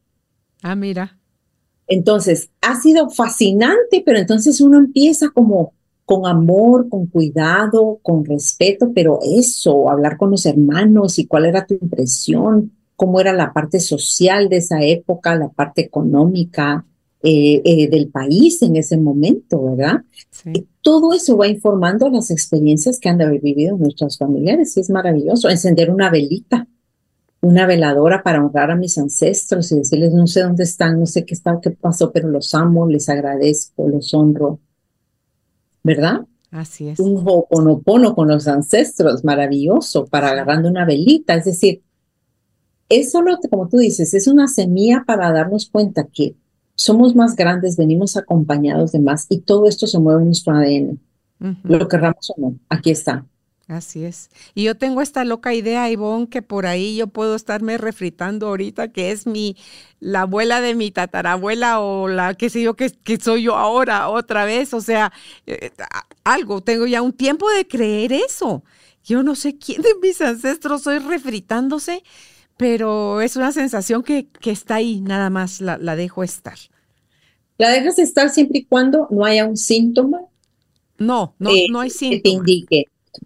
Ah, mira. Entonces, ha sido fascinante, pero entonces uno empieza como con amor, con cuidado, con respeto, pero eso, hablar con los hermanos y cuál era tu impresión, cómo era la parte social de esa época, la parte económica, eh, eh, del país en ese momento, ¿verdad? Todo eso va informando las experiencias que han de haber vivido nuestros familiares y es maravilloso. Encender una velita, una veladora para honrar a mis ancestros y decirles, no sé dónde están, no sé qué está, qué pasó, pero los amo, les agradezco, los honro, ¿verdad? Así es. Un ho'oponopono con los ancestros, maravilloso, para agarrando una velita. Es decir, es solo, como tú dices, es una semilla para darnos cuenta que somos más grandes, venimos acompañados de más y todo esto se mueve en nuestro ADN. Lo querramos o no, aquí está. Así es. Y yo tengo esta loca idea, Ivonne, que por ahí yo puedo estarme refritando ahorita, que es mi, la abuela de mi tatarabuela o la, qué sé yo, que, que soy yo ahora otra vez. O sea, eh, algo, tengo ya un tiempo de creer eso. Yo no sé quién de mis ancestros soy refritándose pero es una sensación que, que está ahí, nada más la, la, dejo estar. ¿La dejas estar siempre y cuando no haya un síntoma? No, no, no hay síntoma. Que te indique.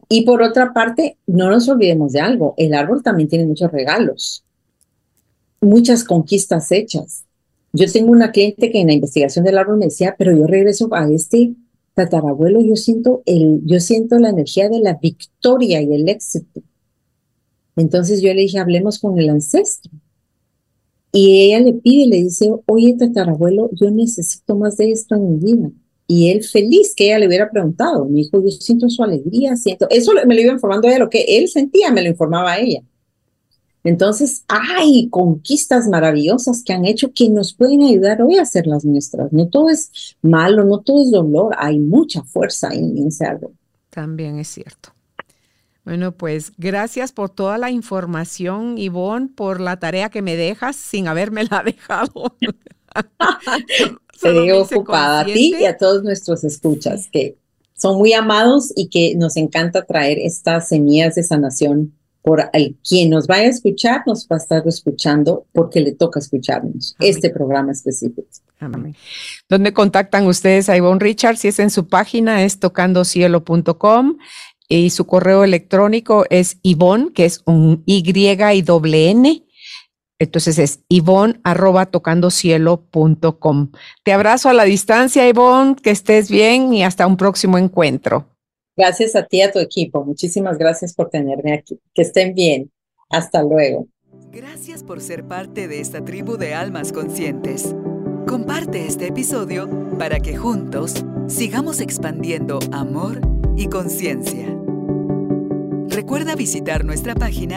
Y por otra parte, no nos olvidemos de algo, el árbol también tiene muchos regalos, muchas conquistas hechas. Yo tengo una cliente que en la investigación del árbol me decía, pero yo regreso a este tatarabuelo, yo siento, el, yo siento la energía de la victoria y el éxito. Entonces yo le dije, hablemos con el ancestro. Y ella le pide, le dice, oye, tatarabuelo, yo necesito más de esto en mi vida. Y él feliz que ella le hubiera preguntado. Me dijo, yo siento su alegría, siento. Eso me lo iba informando ella, lo que él sentía me lo informaba a ella. Entonces, hay conquistas maravillosas que han hecho que nos pueden ayudar hoy a hacer las nuestras. No todo es malo, no todo es dolor, hay mucha fuerza en ese árbol. También es cierto. Bueno, pues gracias por toda la información, Ivonne, por la tarea que me dejas sin haberme la dejado. Se digo ocupada a ti y a todos nuestros escuchas que son muy amados y que nos encanta traer estas semillas de sanación por el, quien nos vaya a escuchar, nos va a estar escuchando porque le toca escucharnos, este programa específico. Amén. ¿Dónde contactan ustedes a Ivonne Richard? Si es en su página, es tocandocielo.com y su correo electrónico es Ivonne, que es un Y y doble N. Entonces es Ivonne arroba tocandocielo.com. Te abrazo a la distancia, Ivonne, que estés bien y hasta un próximo encuentro. Gracias a ti y a tu equipo. Muchísimas gracias por tenerme aquí. Que estén bien. Hasta luego. Gracias por ser parte de esta tribu de almas conscientes. Comparte este episodio para que juntos sigamos expandiendo amor y conciencia. Recuerda visitar nuestra página